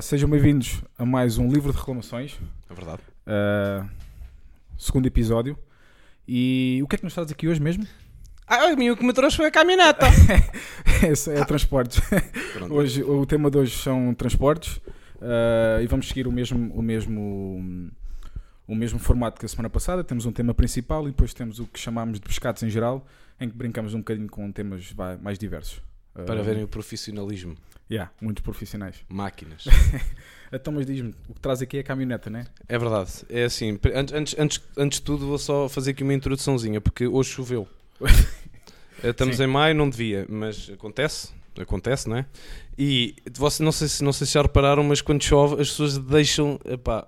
Sejam bem-vindos a mais um livro de reclamações, É verdade. uh, segundo episódio. E o que é que nos traz aqui hoje mesmo? Ah, a mim o que me trouxe foi a caminhoneta. Esse é transportes. Pronto. Hoje, o tema de hoje são transportes uh, e vamos seguir o mesmo, o, mesmo, o mesmo formato que a semana passada. Temos um tema principal e depois temos o que chamamos de pescados em geral, em que brincamos um bocadinho com temas mais diversos. Para verem o profissionalismo. Yeah, muitos profissionais. Máquinas. Então, mas diz-me, o que traz aqui é a caminhoneta, né? É verdade. É assim, antes, antes, antes, antes de tudo vou só fazer aqui uma introduçãozinha, porque hoje choveu. Estamos Sim. em maio, não devia, mas acontece. Acontece, não é? E você, não, sei se, não sei se já repararam, mas quando chove as pessoas deixam, epá,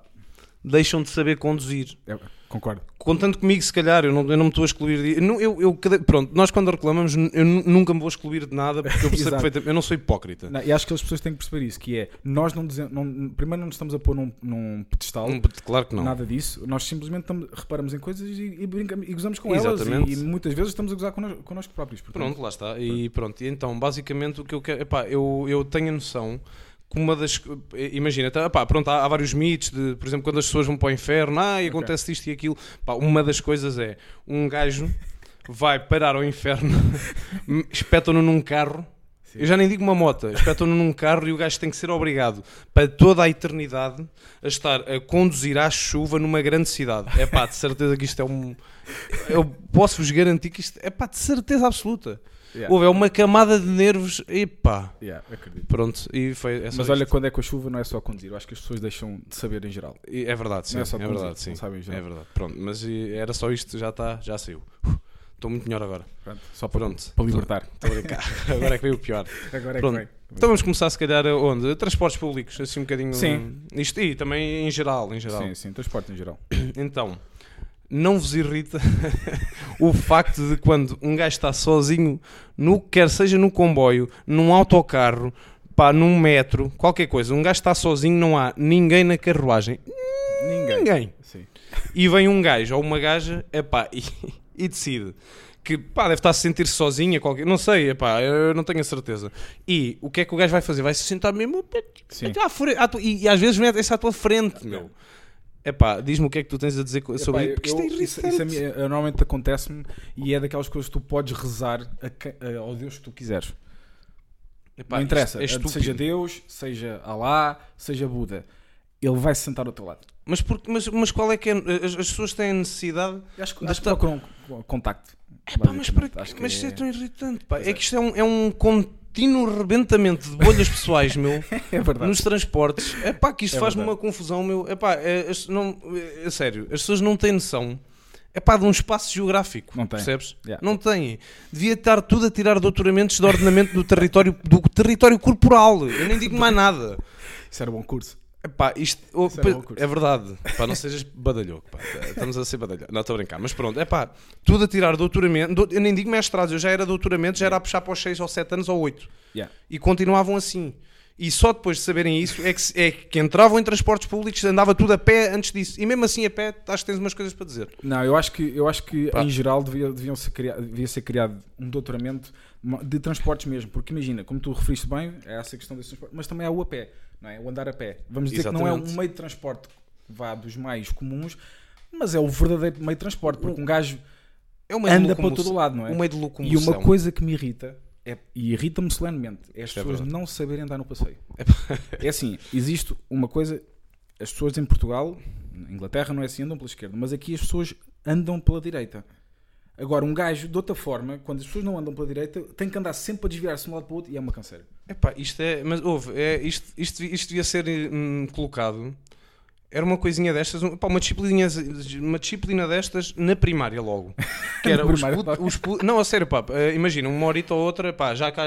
deixam de saber conduzir. É, concordo. Contando comigo, se calhar, eu não, eu não me estou a excluir de. Eu, eu, eu pronto, nós quando reclamamos, eu nu- nunca me vou excluir de nada, porque eu percebo perfeitamente. Eu não sou hipócrita. Não, e acho que as pessoas têm que perceber isso, que é, nós não dizemos, não, primeiro não nos estamos a pôr num, num pedestal, Hum, Claro que não. nada disso, nós simplesmente estamos- reparamos em coisas e, e brincamos, e gozamos com Exatamente. elas, e, e muitas vezes estamos a gozar connosco, connosco próprios. portanto, Pronto, lá está. E pronto, então, basicamente, o que eu quero. Epá, eu, eu tenho a noção que uma das. Imagina, tá, epá, pronto, há, há vários mitos de, por exemplo, quando as pessoas vão para o inferno, ah, e acontece isto e aquilo. Pá, uma das coisas é um gajo vai parar ao inferno, espetam-no num carro. Sim. Eu já nem digo uma moto, espetam-no num carro e o gajo tem que ser obrigado para toda a eternidade a estar a conduzir à chuva numa grande cidade. É pá, de certeza que isto é um. Eu posso-vos garantir que isto é pá, de certeza absoluta. Yeah, Houve é uma camada de nervos. Epá. yeah, acredito. Pronto, e foi. É, Mas olha, isto. quando é com a chuva não é só conduzir, eu acho que as pessoas deixam de saber em geral. E é verdade, sim. Não é só é conduzir, verdade, sim. sabem em É verdade. Pronto, mas e, era só isto, já está, já saiu. Estou muito melhor agora. Pronto, só para, Pronto. para libertar. Estou a brincar. Agora é que veio o pior. Agora é Pronto. que. Então vamos começar, se calhar, onde? Transportes públicos, assim um bocadinho. Sim. Isto e também em geral, em geral. Sim, sim, transporte em geral. Então, não vos irrita o facto de quando um gajo está sozinho, no, quer seja no comboio, num autocarro, pá, num metro, qualquer coisa, um gajo está sozinho, não há ninguém na carruagem. Ninguém. Ninguém. E vem um gajo ou uma gaja, epá, e, e decide que pá, deve estar a sentir-se sozinha, qualquer, não sei, epá, eu não tenho a certeza. E o que é que o gajo vai fazer? Vai se sentar mesmo Sim. à frente, à e, e às vezes mete-se à tua frente, meu. Epá, diz-me o que é que tu tens a dizer sobre Epá, isto é eu- isso, isso mim, eh, normalmente acontece-me e é daquelas coisas que tu podes rezar a que- a- ao Deus que tu quiseres. Epá, não interessa, é estúpido. seja Deus, seja Alá, seja Buda. Ele vai se sentar ao teu lado. Mas, porque, mas, mas qual é que é? As, as pessoas têm necessidade. Eu Acho, que- De acho que procuram contacto. Epá, mas para quê? Acho que Mas isto é é- tão irritante. Pá. É é. que isto é um, é um contínuo rebentamento de bolhas pessoais, meu, É verdade. nos transportes. É pá, que isto É faz-me uma confusão, meu. É pá, é, não, é, sério, as pessoas não têm noção. É pá, de um espaço geográfico. Não. Percebes? Yeah. Não têm. Devia estar tudo a tirar doutoramentos de ordenamento do território, do território corporal. Eu nem digo mais nada. Isso era um bom curso. Epá, isto oh, curso. é verdade. Pá, não sejas badalhoco. Pá. Estamos a ser badalhoco. Não, estou a brincar. Mas pronto, é pá, tudo a tirar doutoramento. dou- Eu nem digo mestrados, eu já era doutoramento, já era a puxar para os 6 ou 7 anos ou 8. Yeah. E continuavam assim. E só depois de saberem isso é que, é que entravam em transportes públicos, andava tudo a pé antes disso. E mesmo assim a pé, acho que tens umas coisas para dizer. Não, eu acho que, eu acho que Pá. em geral devia, deviam ser criado, devia ser criado um doutoramento de transportes mesmo. Porque imagina, como tu referiste bem, é essa questão desse transporte, mas também há o a pé, não é? O andar a pé. Vamos dizer que não é Exatamente. um meio de transporte que vá dos mais comuns, mas é o verdadeiro meio de transporte. Porque um gajo É anda para todo lado, não é? Um meio de E locomoção. uma coisa que me irrita, é, e irrita-me solenemente, é as Isto é pessoas verdade. não saberem andar no passeio. É assim, existe uma coisa, as pessoas em Portugal, na Inglaterra não é assim, andam pela esquerda, mas aqui as pessoas andam pela direita. Agora, um gajo, de outra forma, quando as pessoas não andam pela direita, tem que andar sempre a desviar-se de um lado para o outro e é uma canseira. Epá, isto é. Mas houve, é, isto, isto, isto devia ser hum, colocado. Era uma coisinha destas, um- pá, uma, disciplina, uma disciplina destas na primária logo. Que era os, primária put- os Não, a sério, pá, eh, imagina, uma horita ou outra, pá, já cá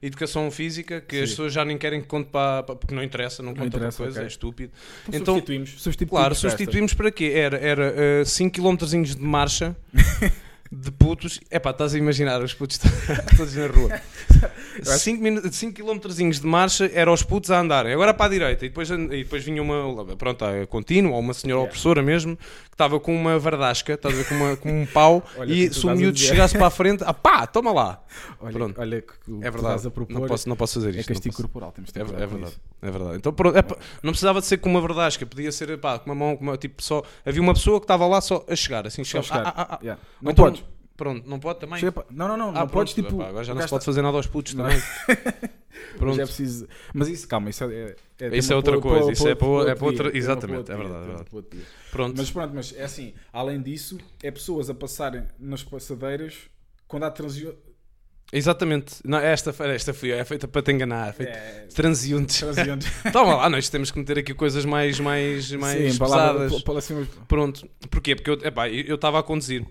educação física, que as Sim. pessoas já nem querem que conte para. porque não interessa, não conta para interessa, coisa, ok. é estúpido. Então, Então, substituímos. substituímos Claro, substituímos para quê? Era, era 5 km de marcha de putos. É pá, estás a imaginar os putos todos na rua. 5 5 km de marcha era os putos a andarem, agora para a direita, e depois, e depois vinha uma, pronto, a contínua, ou uma senhora Yeah. opressora mesmo, que estava com uma verdasca, estás a ver, com, uma, com um pau, Olha, e se o miúdo chegasse para a frente, ah pá, toma lá. Olha, Pronto. olha que É verdade, estás a propor não posso, não posso fazer é isto. não castigo corporal. Temos de ter É, é verdade, isso. é verdade. Então, pronto, é pá, não precisava de ser com uma verdasca, podia ser pá, com uma mão, com uma, tipo só. Havia uma pessoa que estava lá só a chegar, assim, chegava, chegar. ah, ah, ah. Yeah. Não então- podes. Pronto, não pode também. Não, não, não. Ah, não pronto, podes, tipo. pá, agora já não se pode tá- fazer nada aos putos Não. também. Mas Pronto. é preciso. Mas isso, calma, isso é. é, é Isso é outra coisa, isso é para é para outra- tema exatamente, é dia, verdade, é verdade. dia. Pronto. Mas pronto, mas é assim, além disso, é pessoas a passarem nas passadeiras quando há transio... Exatamente. Não, esta, esta foi, é feita para te enganar. É feita é, transeuntes. Toma lá, nós temos que meter aqui coisas mais, mais, mais Sim, palavra- pesadas. pa- pa- assim, Pronto. Porquê? Porque eu epá, eu estava a conduzir.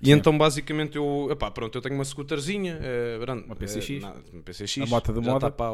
E Sim. então basicamente eu, epá, pronto, eu tenho uma scooterzinha, eh, grande, Uma PCX. eh, não, uma PCX. A moto da já moda. tá.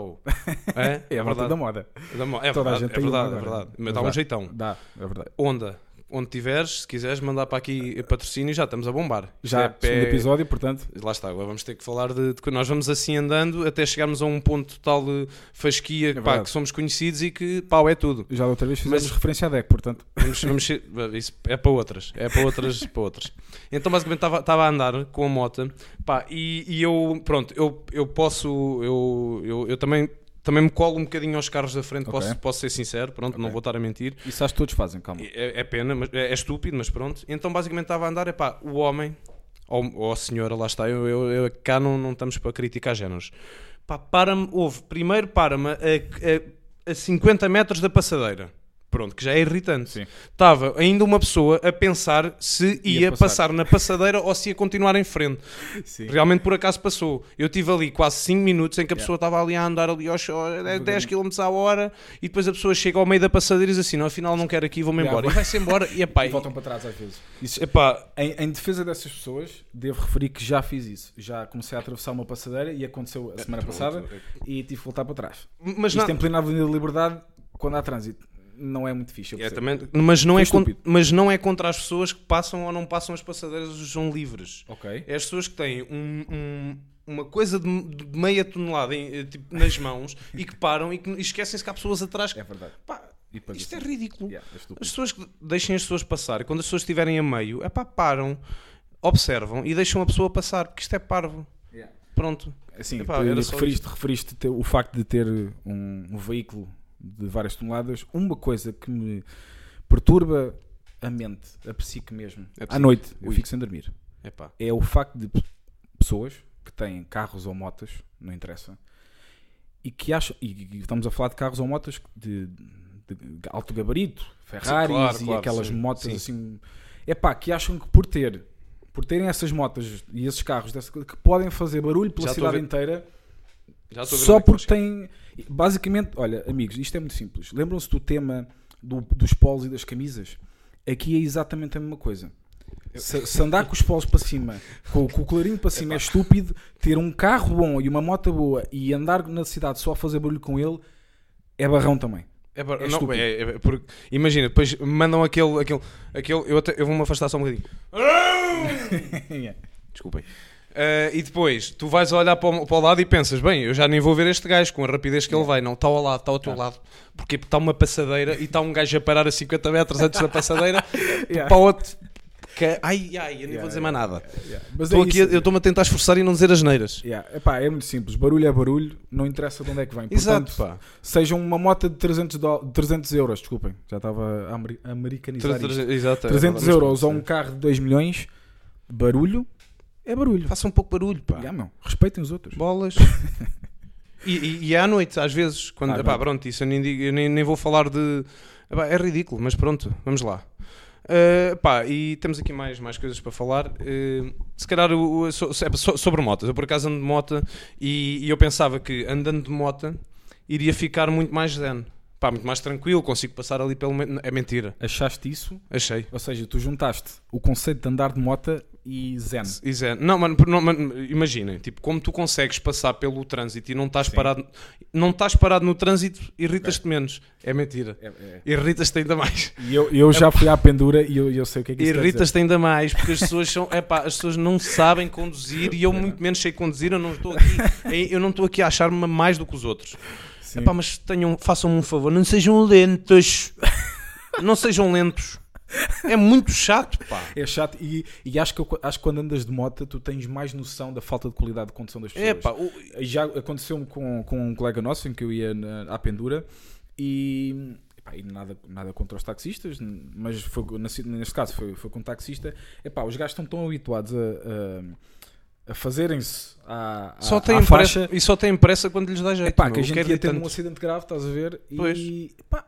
É, É a da moda. Da mo- é Toda a verdade, gente é verdade, é verdade. Mas dá um jeitão. Dá, é verdade. Onda. Onde tiveres, se quiseres mandar para aqui patrocínio, já estamos a bombar. Já, é pé- segundo episódio, portanto, Lá está, agora vamos ter que falar de, de que nós vamos assim andando até chegarmos a um ponto tal de fasquia pá, É verdade. que somos conhecidos e que pau é tudo. já da outra vez fizemos Mas- referência à DEC, portanto. Vamos, vamos ser- isso é para outras, é para outras, para outras. Então basicamente estava- estava a andar com a moto pá, e, e eu, pronto, eu, eu posso, eu, eu, eu também, também me colo um bocadinho aos carros da frente, Ok. posso, posso ser sincero, pronto, não Ok. vou estar a mentir. Isso acho que todos fazem, calma. É, é pena, mas, é, é estúpido, mas pronto. Então basicamente estava a andar, é pá, o homem, ou, ou a senhora, lá está, eu, eu, eu- cá não, não estamos para criticar géneros. Pá, para-me, houve, primeiro para-me a, a, a 50 metros da passadeira. Pronto, que já é irritante. Sim. Estava ainda uma pessoa a pensar se ia, Ia passar. passar. na passadeira ou se ia continuar em frente. Sim. Realmente por acaso passou. Eu tive ali quase 5 minutos em que a Yeah. pessoa estava ali a andar ali aos aos 10 km à hora e depois a pessoa chega ao meio da passadeira e diz assim: não, afinal não quero aqui, vou-me Yeah, embora. vai- E vai-se embora e epá, E e- voltam para trás às vezes. Isso, epá, Em, em defesa dessas pessoas, devo referir que já fiz isso. Já comecei a atravessar uma passadeira e aconteceu a semana passada e tive que voltar para trás. mas Isto não, em plena Avenida da Liberdade, quando há trânsito, não é muito fixe. é, também, mas, não Foi é con- mas não é contra as pessoas que passam ou não passam as passadeiras são livres. Ok. É as pessoas que têm um- um- uma coisa de, meia tonelada em- eh, tipo, nas mãos e que param e, que, e esquecem-se que há pessoas atrás. que- É verdade. Pá, E isto é ridículo. yeah, é. As pessoas que deixem as pessoas passar, e quando as pessoas estiverem a meio, é pá, param, observam e deixam a pessoa passar, porque isto é parvo. Yeah. Pronto. Assim, Epá, referiste, referiste o facto de ter um, um veículo de várias toneladas. Uma coisa que me perturba a mente, a psique mesmo, A à psique. noite, eu Ui. fico sem dormir. É pá. é o facto de pessoas que têm carros ou motas, não interessa, e que acham, e, estamos a falar de carros ou motas de, de- de alto gabarito, Ferraris claro, e claro, aquelas sim, motas sim. assim, é pá, que acham que por ter, por terem essas motas e esses carros dessa, que podem fazer barulho pela Já cidade inteira Já estou a ver só é que porque têm. Basicamente, olha, amigos, isto é muito simples. Lembram-se do tema do- dos polos e das camisas? Aqui é exatamente a mesma coisa. Se, se andar com os polos para cima, com, com o clarinho para cima, é estúpido. Ter um carro bom e uma moto boa e andar na cidade só a fazer barulho com ele é barrão também. É bar- É não, é- é porque- imagina, depois mandam aquele. aquele, aquele eu, até, eu vou-me afastar só um bocadinho. Desculpem. Eh, e depois tu vais olhar para o, para o lado e pensas: bem, eu já nem vou ver este gajo com a rapidez que ele vai. Não, está ao lado, está ao teu lado. Porque está uma passadeira e está um gajo a parar a 50 metros antes da passadeira Yeah. para o outro. Que, ai, ai, eu nem Yeah, vou dizer yeah, mais nada. Estou é aqui, isso. eu estou-me a tentar esforçar e não dizer as neiras. Epá, é muito simples. Barulho é barulho, não interessa de onde é que vem. Exato, Portanto, pá. seja uma moto de 300, dó- 300 euros, desculpem, já estava a ameri- americanizar isto. Exato, é 300 verdade, mas euros ou um carro de 2 milhões, barulho é barulho. Faça um pouco barulho, pá. Já, meu, respeitem os outros. Bolas. e, e, e à noite, às vezes, quando. Ah, epá, pronto, isso eu nem, digo- eu nem, nem vou falar de. epá, é ridículo, mas pronto, vamos lá. Uh, pá, e temos aqui mais, mais coisas para falar. Uh, se calhar o, o- so- so- sobre motas. Eu por acaso ando de moto e, e eu pensava que andando de moto iria ficar muito mais zen. Pá, muito mais tranquilo, consigo passar ali pelo. É mentira. Achaste isso? Achei. Ou seja, tu juntaste o conceito de andar de moto e zen. E Zé, não, mano, não, mano, imaginem, tipo, como tu consegues passar pelo trânsito e não estás Sim. parado, não estás parado no trânsito, irritas-te menos. É mentira. É- é. Irritas-te ainda mais. E eu, eu já fui à pendura e eu, eu sei o que é que isso. Irritas-te ainda mais, porque as pessoas são, epá, as pessoas não sabem conduzir e eu muito menos sei conduzir, eu não estou aqui, eu não estou aqui a achar-me mais do que os outros. Sim. Epá, mas tenham, façam-me um favor, não sejam lentos. Não sejam lentos. É muito chato, pá. É chato e, e acho, que, eu- acho que quando andas de moto tu tens mais noção da falta de qualidade de condução das pessoas. É, pá, o- Já aconteceu-me com, com um colega nosso em que eu ia na, à pendura e, epá, e nada, nada contra os taxistas, mas foi, nesse, neste caso foi, foi com um taxista. Epá, os gajos estão tão habituados a, a, a fazerem-se à, à, só à faixa. pressa, e só têm pressa quando lhes dá jeito. Epá, meu, que a gente ia ter um irritante. acidente grave, estás a ver? Pois. E pá,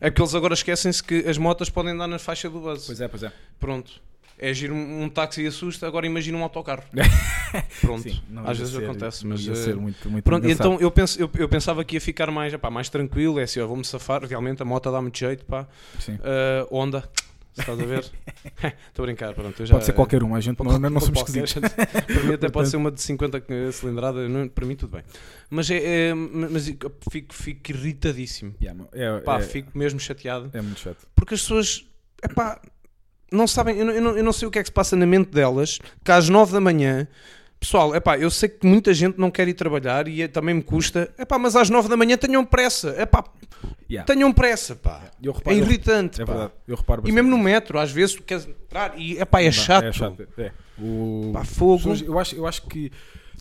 É porque eles agora esquecem-se que as motas podem andar na faixa do buzz. pois é, pois é. Pronto. É giro um, um táxi e assusta, agora imagina um autocarro. Pronto. Sim, Às vezes ser- acontece, mas. ia eh, ser muito, muito Pronto, engraçado. então eu, penso, eu, eu pensava que ia ficar mais, epá, mais tranquilo, é assim, vou-me safar, realmente a moto dá muito jeito, pá. Sim. Uh, Honda, se estás a ver? Estou a brincar, pronto. já- Pode ser qualquer um, a gente não, não, não somos esquisitos. para mim até pode ser uma de 50 cilindrada, não- para mim tudo bem. Mas, é, é- mas fico, fico irritadíssimo. Yeah, é, Pá, é, fico mesmo chateado. é muito chato. Porque as pessoas, epá, não sabem, eu não, eu não- eu não sei o que é que se passa na mente delas, que às 9 da manhã, pessoal, epá, eu sei que muita gente não quer ir trabalhar e é- também me custa, epá, mas às 9 da manhã tenham pressa, epá, Yeah. tenham pressa, pá. Eu É reparo, irritante, é pá. reparo E mesmo no metro, às vezes tu queres entrar e epá, é Não, chato. É chato. É. O... Pá, fogo. Eu, acho, eu acho que,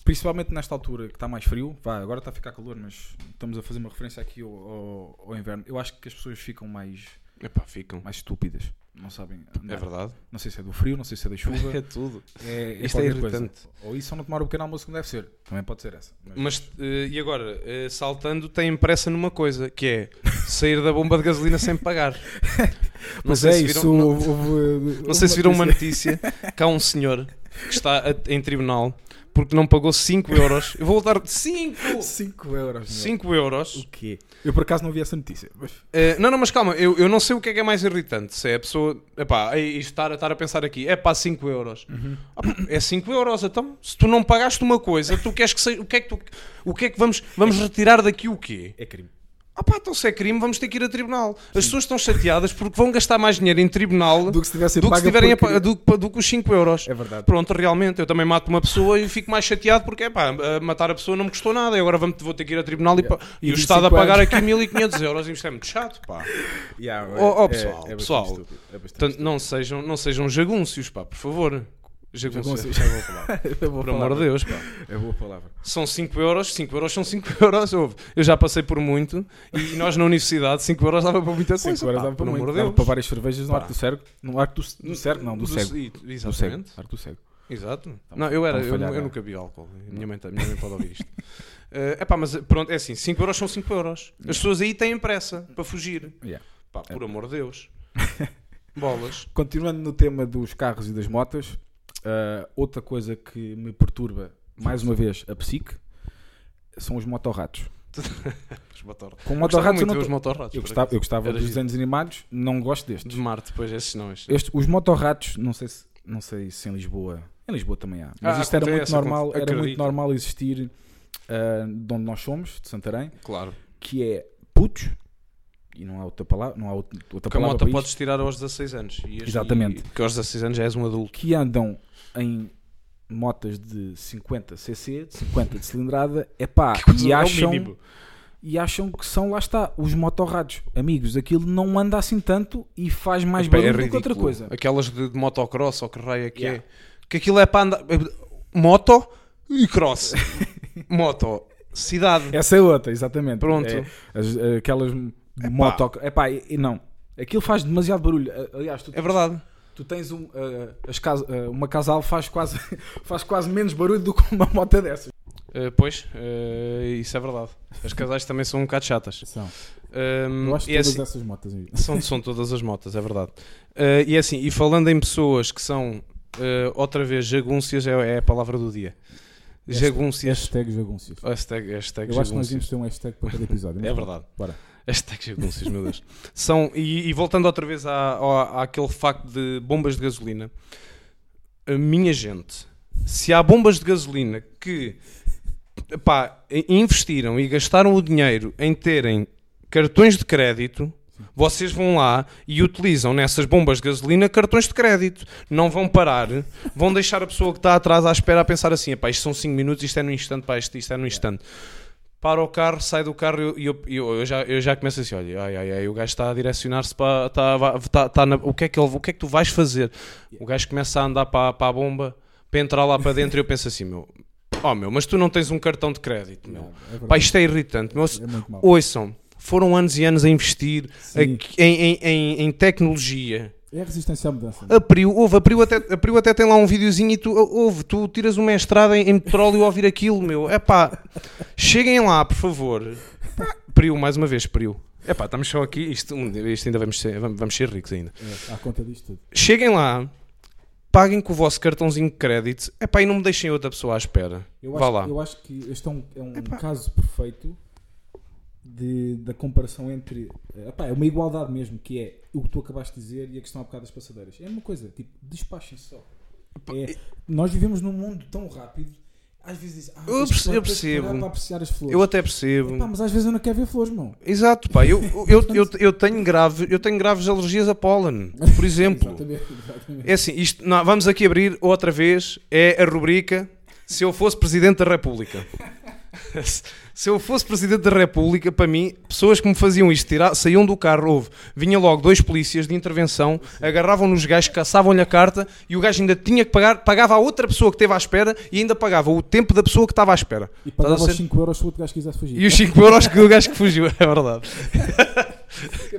principalmente nesta altura que está mais frio, vá, agora está a ficar calor, mas estamos a fazer uma referência aqui ao, ao- ao inverno. Eu acho que as pessoas ficam mais, Epá, ficam. mais estúpidas. Não sabem. andar. É verdade. Não sei se é do frio, não sei se é da chuva. É tudo. É, Isto é qualquer coisa. irritante. Ou isso ou não tomar o pequeno almoço como deve ser. Também pode ser essa. Mas- Mas, eh, e agora, eh, saltando, têm pressa numa coisa, que é sair da bomba de gasolina sem pagar. Não sei é, se isso. viram, não, houve- houve não sei se viram uma notícia. notícia que há um senhor que está a- em tribunal porque não pagou 5 euros. Eu vou dar 5! 5 euros. meu. 5 euros. O quê? Eu por acaso não vi essa notícia. Mas... Eh, não, não, mas calma, eu, eu não sei o que é que é mais irritante. Se é a pessoa. Epá, é estar, estar a pensar aqui, é pá, 5 euros. Ah, pá, é 5 euros, então. Se tu não pagaste uma coisa, tu queres que seja. O que é que, tu, o que, é que vamos, vamos retirar daqui o quê? É crime. Ah pá, então se é crime, vamos ter que ir a tribunal. As pessoas estão chateadas porque vão gastar mais dinheiro em tribunal Do que se do que, se pago tiverem a porque- pa- do, que- do que os 5 euros. É verdade. Pronto, realmente, eu também mato uma pessoa e fico mais chateado porque, pá, a matar a pessoa não me custou nada e agora vamos, vou ter que ir a tribunal e, pa- E e o 25 Estado a pagar anos. aqui 1500 euros. Isto é muito chato, pá. Yeah, Oh, oh, é- pessoal, é bastante pessoal. estúpido, é não sejam, não sejam jagúncios, pá, por favor. Jagúncios. é boa palavra. É boa Por amor palavra. de Deus, pá. É boa palavra. São 5 euros, 5 euros são 5 euros. Ouve, Eu já passei por muito e nós na universidade 5 euros dava para muita coisa. 5 horas pá, dava para amor muito. Dava para várias cervejas no Pá. arco do cego. No arco do, do cego, não, do, cego. i- Do cego. Exatamente. Arco do cego. Exato. Não, eu era, eu, falhar, eu nunca vi álcool. A minha mãe, tá- a minha mãe pode ouvir isto. É epá, mas pronto, é assim, 5 euros são 5 euros. As pessoas aí têm pressa para fugir. Yeah. Pá, por amor de Deus. Bolas. Continuando no tema dos carros e das motas, ah, outra coisa que me perturba, mais uma vez, a psique, são os motorratos. Os motor... Com motorratos eu não tô- motorratos. eu gostava, eu gostava dos desenhos animados, não gosto destes. De Marte, pois esses não. Estes. Este- os motorratos, não sei se, não sei se em Lisboa, em Lisboa também há, mas Ah, isto era muito normal, era muito normal existir ah, de onde nós somos, de Santarém, Claro. que é putos, e não há outra palavra, não há outra Porque a moto podes tirar aos 16 anos. E Exatamente. E, porque aos 16 anos já és um adulto. que andam em motas de 50 cc, de 50 de cilindrada, epá, e É acham, e acham que são, lá está, os motorrados. Amigos, aquilo não anda assim tanto e faz mais Epá, é barulho do que outra coisa. Aquelas de, de motocross ou que raio é que Yeah. é. Que aquilo é para andar. Moto e cross. Moto. Cidade. Essa é outra, exatamente. Pronto. É, as- aquelas moto... Epá, e, e não. Aquilo faz demasiado barulho. Aliás, tu, É verdade. tu tens um, uh, as cas- uh, uma casal faz quase, faz quase menos barulho do que uma moto dessas. Uh, pois, uh, isso é verdade. As casais também são um bocado chatas. São. Um, Eu acho é todas assim- essas motas. São, são todas as motas, é verdade. Uh, e é assim, e falando em pessoas que são, uh, outra vez, jagúncias é, é a palavra do dia. Jagúncias. Hashtag jagúncias. Hashtag, hashtag Eu acho que nós devíamos ter um hashtag para cada episódio. É verdade. Bora. Hashtag jagunços, meu Deus. São, e, e voltando outra vez à, à, àquele facto de bombas de gasolina, a minha gente, se há bombas de gasolina que pá, investiram e gastaram o dinheiro em terem cartões de crédito, vocês vão lá e utilizam nessas bombas de gasolina cartões de crédito. Não vão parar, vão deixar a pessoa que está atrás à espera a pensar assim: isto são 5 minutos, isto é no instante, pá, isto, isto é no instante. Para o carro, sai do carro e eu, eu, eu, já, eu já começo assim: olha, ai, ai, ai, o gajo está a direcionar-se para. Está, está, está na, o, que é que ele, o que é que tu vais fazer? O gajo começa a andar para, para a bomba, para entrar lá para dentro e eu penso assim: meu, oh meu, mas tu não tens um cartão de crédito, meu. é Pá, isto é irritante. Meu, É ouçam, foram anos e anos a investir em, em, em, em tecnologia. É resistência à mudança. A Priu, houve, a Priu até, a Priu até tem lá um videozinho e tu, houve, tu tiras uma estrada em, em petróleo a ouvir aquilo, meu. É pá, cheguem lá, por favor. Priu, mais uma vez, Priu. É pá, estamos só aqui, isto, isto ainda vamos ser, vamos, ser ricos ainda. É, à conta disto tudo. Cheguem lá, paguem com o vosso cartãozinho de crédito, é pá, e não me deixem outra pessoa à espera. Eu Vá acho, lá. eu acho que este é um, é um caso perfeito de, da comparação entre. eh, epá, é uma igualdade mesmo, que é o que tu acabaste de dizer e a questão há bocado das passadeiras. É uma coisa, tipo, despachem só. É, nós vivemos num mundo tão rápido, às vezes dizem, ah, Eu tens que perce- eu percebo. apreciar as flores. Eu até percebo. Epá, mas às vezes eu não quero ver flores, meu. Exato, pá, eu, eu, eu, eu, tenho grave, eu tenho graves alergias a pólen, por exemplo. Exatamente, exatamente. É assim, isto, não, vamos aqui abrir outra vez, é a rubrica Se eu fosse Presidente da República. Se eu fosse Presidente da República, para mim, pessoas que me faziam isto, tira- saíam do carro, houve, vinha logo dois polícias de intervenção, agarravam nos gajos, caçavam-lhe a carta e o gajo ainda tinha que pagar, pagava a outra pessoa que esteve à espera e ainda pagava o tempo da pessoa que estava à espera. E pagava os ser- 5 euros se o outro gajo quisesse fugir. E os 5 euros que o gajo que fugiu, é verdade.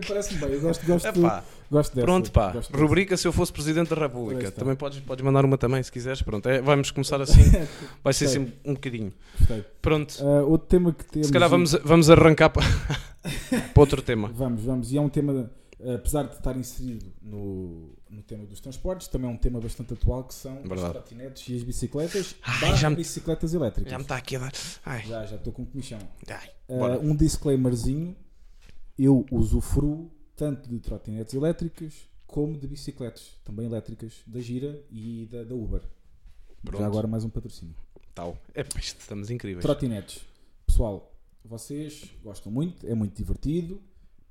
Parece-me bem, eu gosto, gosto, Epá. Gosto dessa. Pronto, pá. gosto dessa. Rubrica se eu fosse Presidente da República. está. Também podes, podes mandar uma também, se quiseres. Pronto, é, vamos começar assim. Vai ser assim um bocadinho. Gostei. Pronto. Ah, outro tema que temos. Se calhar vamos, vamos arrancar para, para outro tema. Vamos, vamos. E é um tema, apesar de estar inserido no, no tema dos transportes, também é um tema bastante atual que são Verdade. as trotinetes e as bicicletas, Ai, já me- bicicletas elétricas. Já me está aqui a dar. Ai, Já, já estou com comichão. ai. Bora. um disclaimerzinho: eu usufruo tanto de trotinetes elétricas como de bicicletas, também elétricas, da Gira e da, da Uber. Pronto. Já agora mais um patrocínio. Tal. É, estamos incríveis. Trotinetes. Pessoal, vocês gostam muito, é muito divertido.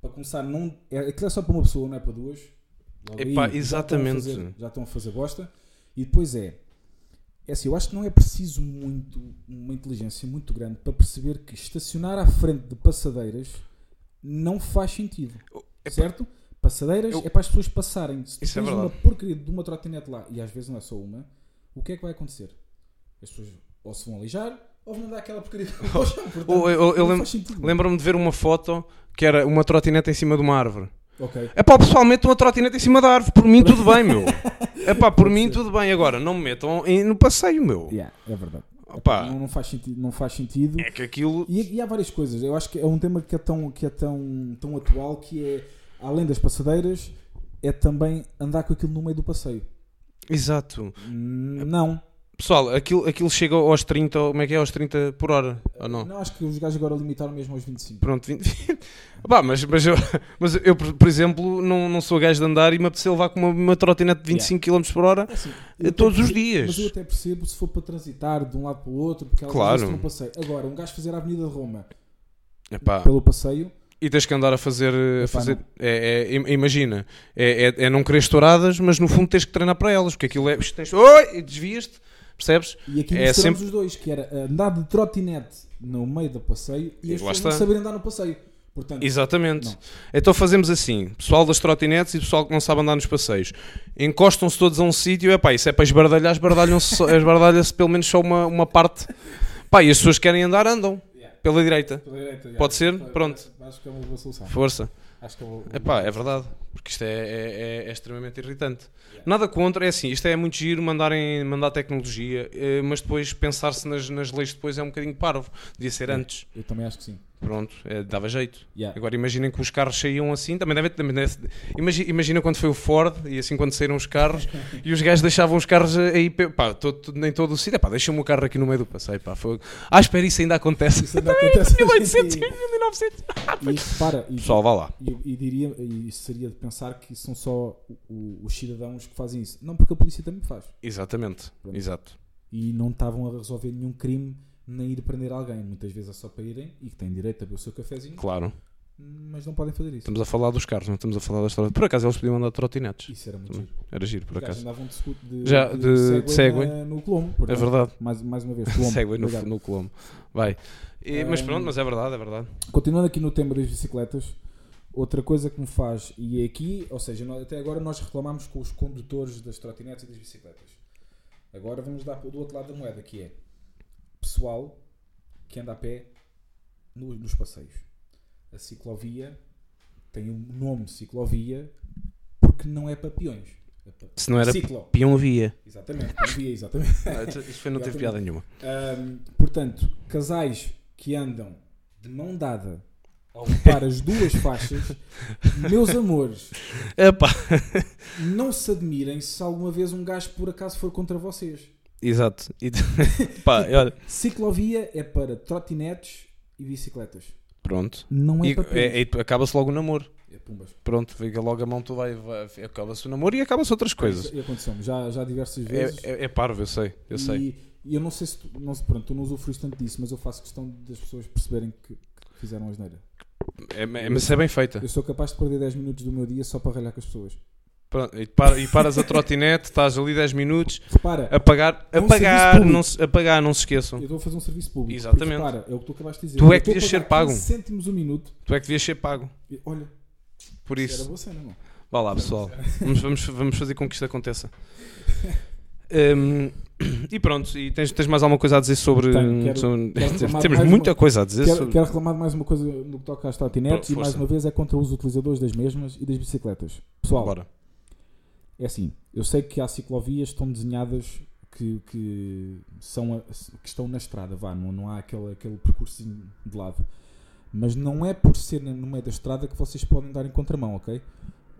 Para começar, não, é, aquilo é só para uma pessoa, não é para duas. Logo Epá, aí, já exatamente. estão a fazer- Já estão a fazer bosta. E depois é. É assim, eu acho que não é preciso muito, uma inteligência muito grande para perceber que estacionar à frente de passadeiras não faz sentido. Epá, certo? Passadeiras eu- é para as pessoas passarem. Se tu é tens uma verdade. porcaria de uma trotinete lá, e às vezes não é só uma, o que é que vai acontecer? As pessoas ou se vão alijar ou vão dar aquela porcaria ao chão. Portanto, Eu, eu- sentido. lembro-me de ver uma foto que era uma trotinete em cima de uma árvore. Ok. É pá, pessoal, metam uma trotinete em cima da árvore. Por mim, tudo bem, meu. É pá, por Pode mim, ser. tudo bem. Agora, não me metam no passeio, meu. Yeah, é verdade. Opa. Não, não faz sentido. Não faz sentido. É que aquilo. E, e há várias coisas. Eu acho que é um tema que é tão, que é tão, tão atual que é, além das passadeiras, é também andar com aquilo no meio do passeio. Exato. Hum, Não. Pessoal, aquilo, aquilo chega aos 30, ou como é que é? Aos 30 por hora, ou não? acho que os gajos agora limitaram mesmo aos 25. Pronto, 20. Pá, mas, mas, eu, mas eu, por exemplo, não, não sou gajo de andar e me apeteceu levar com uma, uma trotinete de 25 km por hora. É assim, Eh, todos até os dias. Mas eu até percebo se for para transitar de um lado para o outro, porque elas Claro. não passeio. Agora, um gajo fazer a Avenida de Roma Epá, pelo passeio, E tens que andar a fazer. A Epá, fazer é, é- im- imagina, é, é, é não querer estouradas, mas no fundo tens que treinar para elas, porque aquilo é. Tens, oi! E desvias-te, percebes? e aqui É sempre- os dois, que era andar de trotinete no meio do passeio e as Lá pessoas está. não saberem andar no passeio. Portanto, Exatamente. Não. Então fazemos assim: pessoal das trotinetes e pessoal que não sabe andar nos passeios, encostam-se todos a um sítio, é pá, isso é para esbardalhar, esbardalham-se esbardalha-se pelo menos só uma, uma parte. Pá, e as pessoas que querem andar, andam Yeah. pela direita. pela direita, já. Pode ser? Pronto. Acho que é uma boa solução. Força. Acho que é uma- Epá, é verdade. Porque isto é, é, é- é extremamente irritante. Nada contra, é assim, isto é muito giro mandarem, mandar tecnologia, eh, mas depois pensar-se nas, nas leis depois é um bocadinho parvo. Devia ser antes. Eu também acho que sim. Pronto, é, dava jeito. Yeah. Agora imaginem que os carros saíam assim, também deve, também deve imagina, imagina quando foi o Ford e assim quando saíram os carros e os gajos deixavam os carros aí, pá, todo, nem todo o sítio, pá, deixa-me o carro aqui no meio do passeio, pá, foi... Ah, espera, isso ainda acontece. Isso ainda acontece hoje em 1800 e dia. 1900. E repara, e, Pessoal, vá lá. e, e diria, e seria de pensar que são só o- os cidadãos que fazem isso. Não, porque a polícia também faz. Exatamente, Pronto. exato. E não estavam a resolver nenhum crime nem ir prender alguém. Muitas vezes é só para irem e que têm direito a beber o seu cafezinho, Claro. mas não podem fazer isso. Estamos a falar dos carros, não estamos a falar da história. Por acaso eles podiam andar de trotinetes. Isso era muito Também. giro. Era giro, por acaso. andavam de, de, Já, de- de Segway. no Colombo. É portanto, verdade. Mais, mais uma vez, Colombo. Segue no, no Colombo. Vai. E- mas pronto, mas é verdade, é verdade. Continuando aqui no tema das bicicletas, outra coisa que me faz, e é aqui, ou seja, nós- até agora nós reclamamos com os condutores das trotinetes e das bicicletas. Agora vamos dar do outro lado da moeda, que é pessoal que anda a pé no- nos passeios. A ciclovia tem um nome ciclovia porque não é para peões. É para Se não era ciclo. peão via. Exatamente, peão-via, exatamente. Isso foi, não teve piada nenhuma. Ahm, portanto, casais que andam de mão dada a ocupar as duas faixas, meus amores, Epá. não se admirem se alguma vez um gajo por acaso for contra vocês. Exato. E, pá, olha, Ciclovia é para trotinetes e bicicletas. pronto. Não é E, para é- é- acaba-se logo o namoro. É pumbas. Pronto, fica logo a mão, tu vai, vai acaba-se o namoro e acaba-se outras coisas. E aconteceu-me já, já diversas vezes. É, é, é parvo, eu sei, eu sei. E, e eu não sei se tu, não, pronto, tu não usufruís tanto disso, mas eu faço questão das pessoas perceberem que, que fizeram a asneira. É, é- mas é bem feita. Eu sou capaz de perder 10 minutos do meu dia só para ralhar com as pessoas. Pronto, e, para- e paras a trotinete, estás ali 10 minutos, Repara, apagar, É um apagar, não se, apagar, não se esqueçam. Eu estou a fazer um serviço público. Exatamente. Porque, repara, é o que tu acabaste de dizer. Tu é que devias ser pago. 15 cêntimos o minuto. Tu é que devias ser pago. E, olha, Por isso era boa cena, não? vá lá pessoal, vamos, vamos, vamos fazer com que isto aconteça. Hum, e pronto, e tens, tens mais alguma coisa a dizer sobre. Tenho, quero- sobre- quero temos muita uma- coisa a dizer Quero, sobre. quero reclamar mais uma coisa no que toca às trotinetes e mais uma vez é contra os utilizadores das mesmas e das bicicletas. Pessoal, Bora. é assim, eu sei que há ciclovias que estão desenhadas que, que, são a- que estão na estrada, vá, não, não há aquele, aquele percursinho de lado. Mas não é por serem no meio da estrada que vocês podem dar em contramão, ok?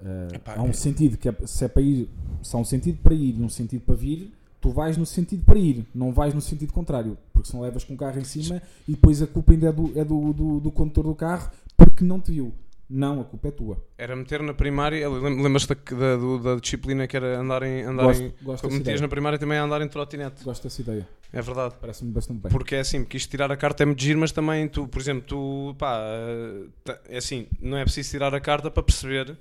Uh, Epá, há um é- sentido que é, se é para ir, se há um sentido para ir e um sentido para vir, tu vais no sentido para ir, não vais no sentido contrário, porque senão levas com o carro em cima e depois a culpa ainda é do, é do, do, do condutor do carro porque não te viu. Não, a culpa é tua. Era meter na primária, lem- lembras-te da, da, da disciplina que era andar em. Andar Gosto, em gosto metias ideia. na primária também a andar em trotinete. Gosto dessa ideia. É verdade. Parece-me bastante bem. Porque é assim, porque isto tirar a carta é muito giro, mas também tu, por exemplo, tu, pá, eh, é assim, não é preciso tirar a carta para perceber,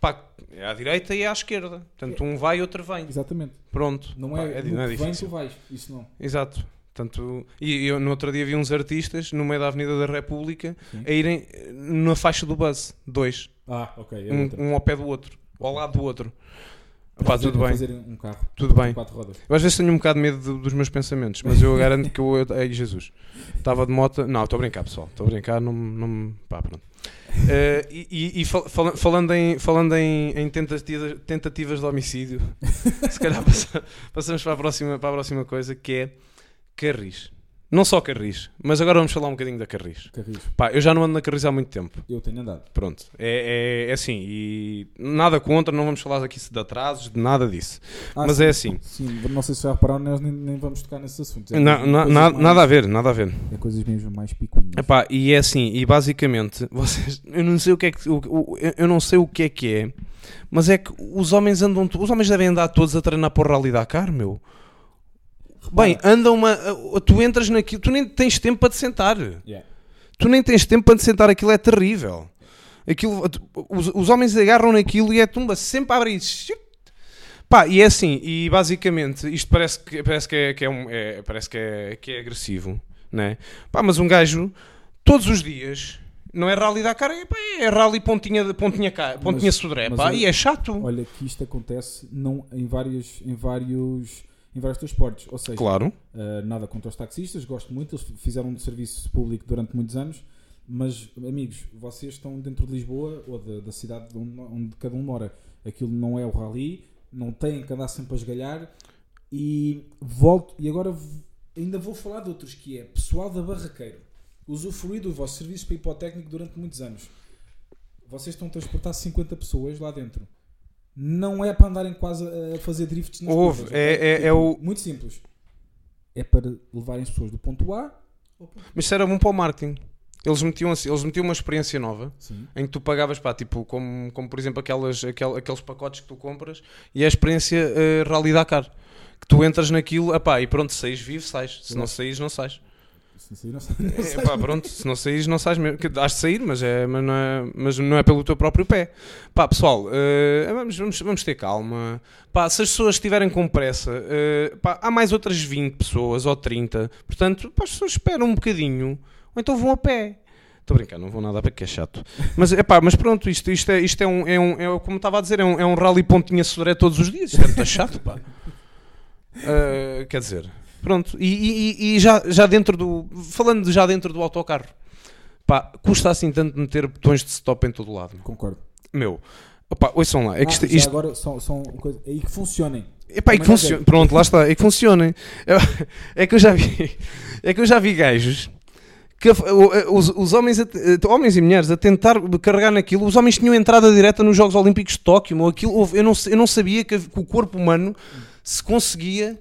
pá, é à direita e é à esquerda. Portanto, um vai e outro vem. Exatamente. Pronto. Não Pá, é, no não é vem, tu vais. Isso não. Exato. Portanto, e eu no outro dia vi uns artistas no meio da Avenida da República Sim. a irem eh, na faixa do bus, dois, Ah, ok. É um, um ao pé do outro, ao lado do outro. Pá, tudo bem. Fazer um carro. Tudo bem. Quatro rodas. Eu às vezes tenho um bocado de medo do- dos meus pensamentos, mas eu garanto que eu. Ai Jesus. Estava de moto. Não, estou a brincar, pessoal. Estou a brincar, não, não. Pá, pronto. Eh, e e- fal- fala- falando em, falando em, em tentativas, tentativas de homicídio, se calhar passa- passamos para a, próxima, para a próxima coisa que é Carris. Não só Carris, mas agora vamos falar um bocadinho da Carris. Carris. Pá, eu já não ando na Carris há muito tempo. Eu tenho andado. Pronto, é, é, é assim, e nada contra, não vamos falar aqui de atrasos, de nada disso. Ah, mas sim. é assim, Sim, não sei se já repararam, nós nem, nem vamos tocar nesses assuntos. É Na- coisas na- mais- na- nada a ver, nada a ver. É coisas mesmo mais picuinhas. Epá, e é assim, e basicamente, vocês, eu não sei o que é que, o- o- eu não sei o que é que é, mas é que os homens andam, os homens devem andar todos a treinar para o Rally Dakar, meu. Bem, andam uma, tu entras naquilo, tu nem tens tempo para te sentar. Yeah. Tu nem tens tempo para te sentar, aquilo é terrível. Aquilo, os, os homens agarram naquilo e é tumba sempre a abrir. Pá, e é assim, e basicamente isto parece que, parece que, é, que é um, é- parece que é, que é agressivo, né? Pá, mas um gajo, todos os dias, não é rally da cara, é, pá, é rally pontinha, pontinha, cá, pontinha Mas- sodré, mas pá, olha- e é chato. Olha que isto acontece não, em, vários, em, vários, em vários transportes. Ou seja, Claro, Uh, nada contra os taxistas, gosto muito, eles fizeram um serviço público durante muitos anos, mas amigos, vocês estão dentro de Lisboa ou da, da cidade onde, onde cada um mora. Aquilo não é o rally, não têm que andar sempre a esgalhar e volto, e agora ainda vou falar de outros que é pessoal da Barraqueiro. usufruí do vosso serviço para ir para o técnico durante muitos anos. Vocês estão a transportar 50 pessoas lá dentro. Não é para andarem quase a fazer drifts nas Houve, curvas, é- é- é o- Muito simples. É para levarem as pessoas do ponto A ao ponto B. Mas isso era bom para o marketing. Eles metiam, assim, eles metiam uma experiência nova Sim. em que tu pagavas, pá, tipo, como, como por exemplo aquelas, aquel- aqueles pacotes que tu compras e é a experiência eh, Rally Dakar. Que tu entras naquilo, epá, e pronto, saís vivo, sais. Se não saís, não sais. Sim, não sei- não É, sei. pá, pronto, se não saís, não sais mesmo. Que Has de sair, mas, é, mas, não é, mas não é pelo teu próprio pé. Pá, pessoal, eh, vamos, vamos, vamos ter calma. Pá, se as pessoas estiverem com pressa, eh, pá, há mais outras 20 pessoas ou 30. Portanto, pá, as pessoas esperam um bocadinho ou então vão a pé. Estou a brincar, não vou nada a pé que é chato. Mas, epá, mas pronto, isto, isto, é, isto é, um, é, um, é como estava a dizer, é um, é um rally pontinha sodré todos os dias. Isto é muito chato, pá. Eh, quer dizer, pronto. E, e- e já, já dentro do. Falando já dentro do autocarro, pá, custa assim tanto meter botões de stop em todo lado. meu. Concordo. Meu, opá, ouçam lá. É que isto, isto- agora são, são coisas aí que funcionem. Epá, é que Também não funciona. quero. Pronto, lá está. É que funcionem. É que eu já vi. É que eu já vi gajos. Que, o- os, os homens, eh, homens e mulheres a tentar carregar naquilo, os homens tinham entrada direta nos Jogos Olímpicos de Tóquio. meu. Aquilo, eu, não, eu não sabia que, que o corpo humano se conseguia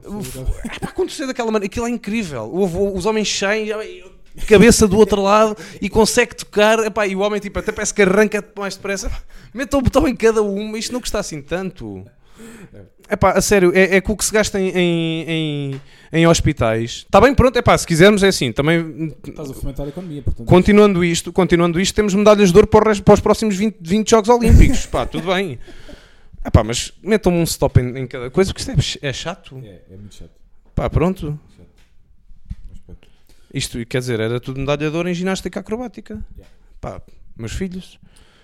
Quando- Epá, acontecer daquela maneira, aquilo é incrível. Houve- os homens saem, cabeça do outro lado e consegue tocar. Epá, e o homem tipo, até parece que arranca mais depressa. Meta o botão em cada uma, isto não custa assim tanto. Epá, a sério, é, é que o que se gasta em, em, em, em hospitais. Está bem, pronto, epá, se quisermos é assim. Também, Estás a fomentar a economia, portanto. continuando isto, continuando isto, temos medalhas de ouro para, o resto- para os próximos 20, 20 Jogos Olímpicos. Pá, tudo bem. Epá, mas metam-me um stop em, em cada coisa, porque isto é, é chato. É, é muito chato. Pá, pronto. chato. Mas pronto. Isto, quer dizer, era tudo medalha de ouro em ginástica acrobática. Yeah. Pá, meus filhos.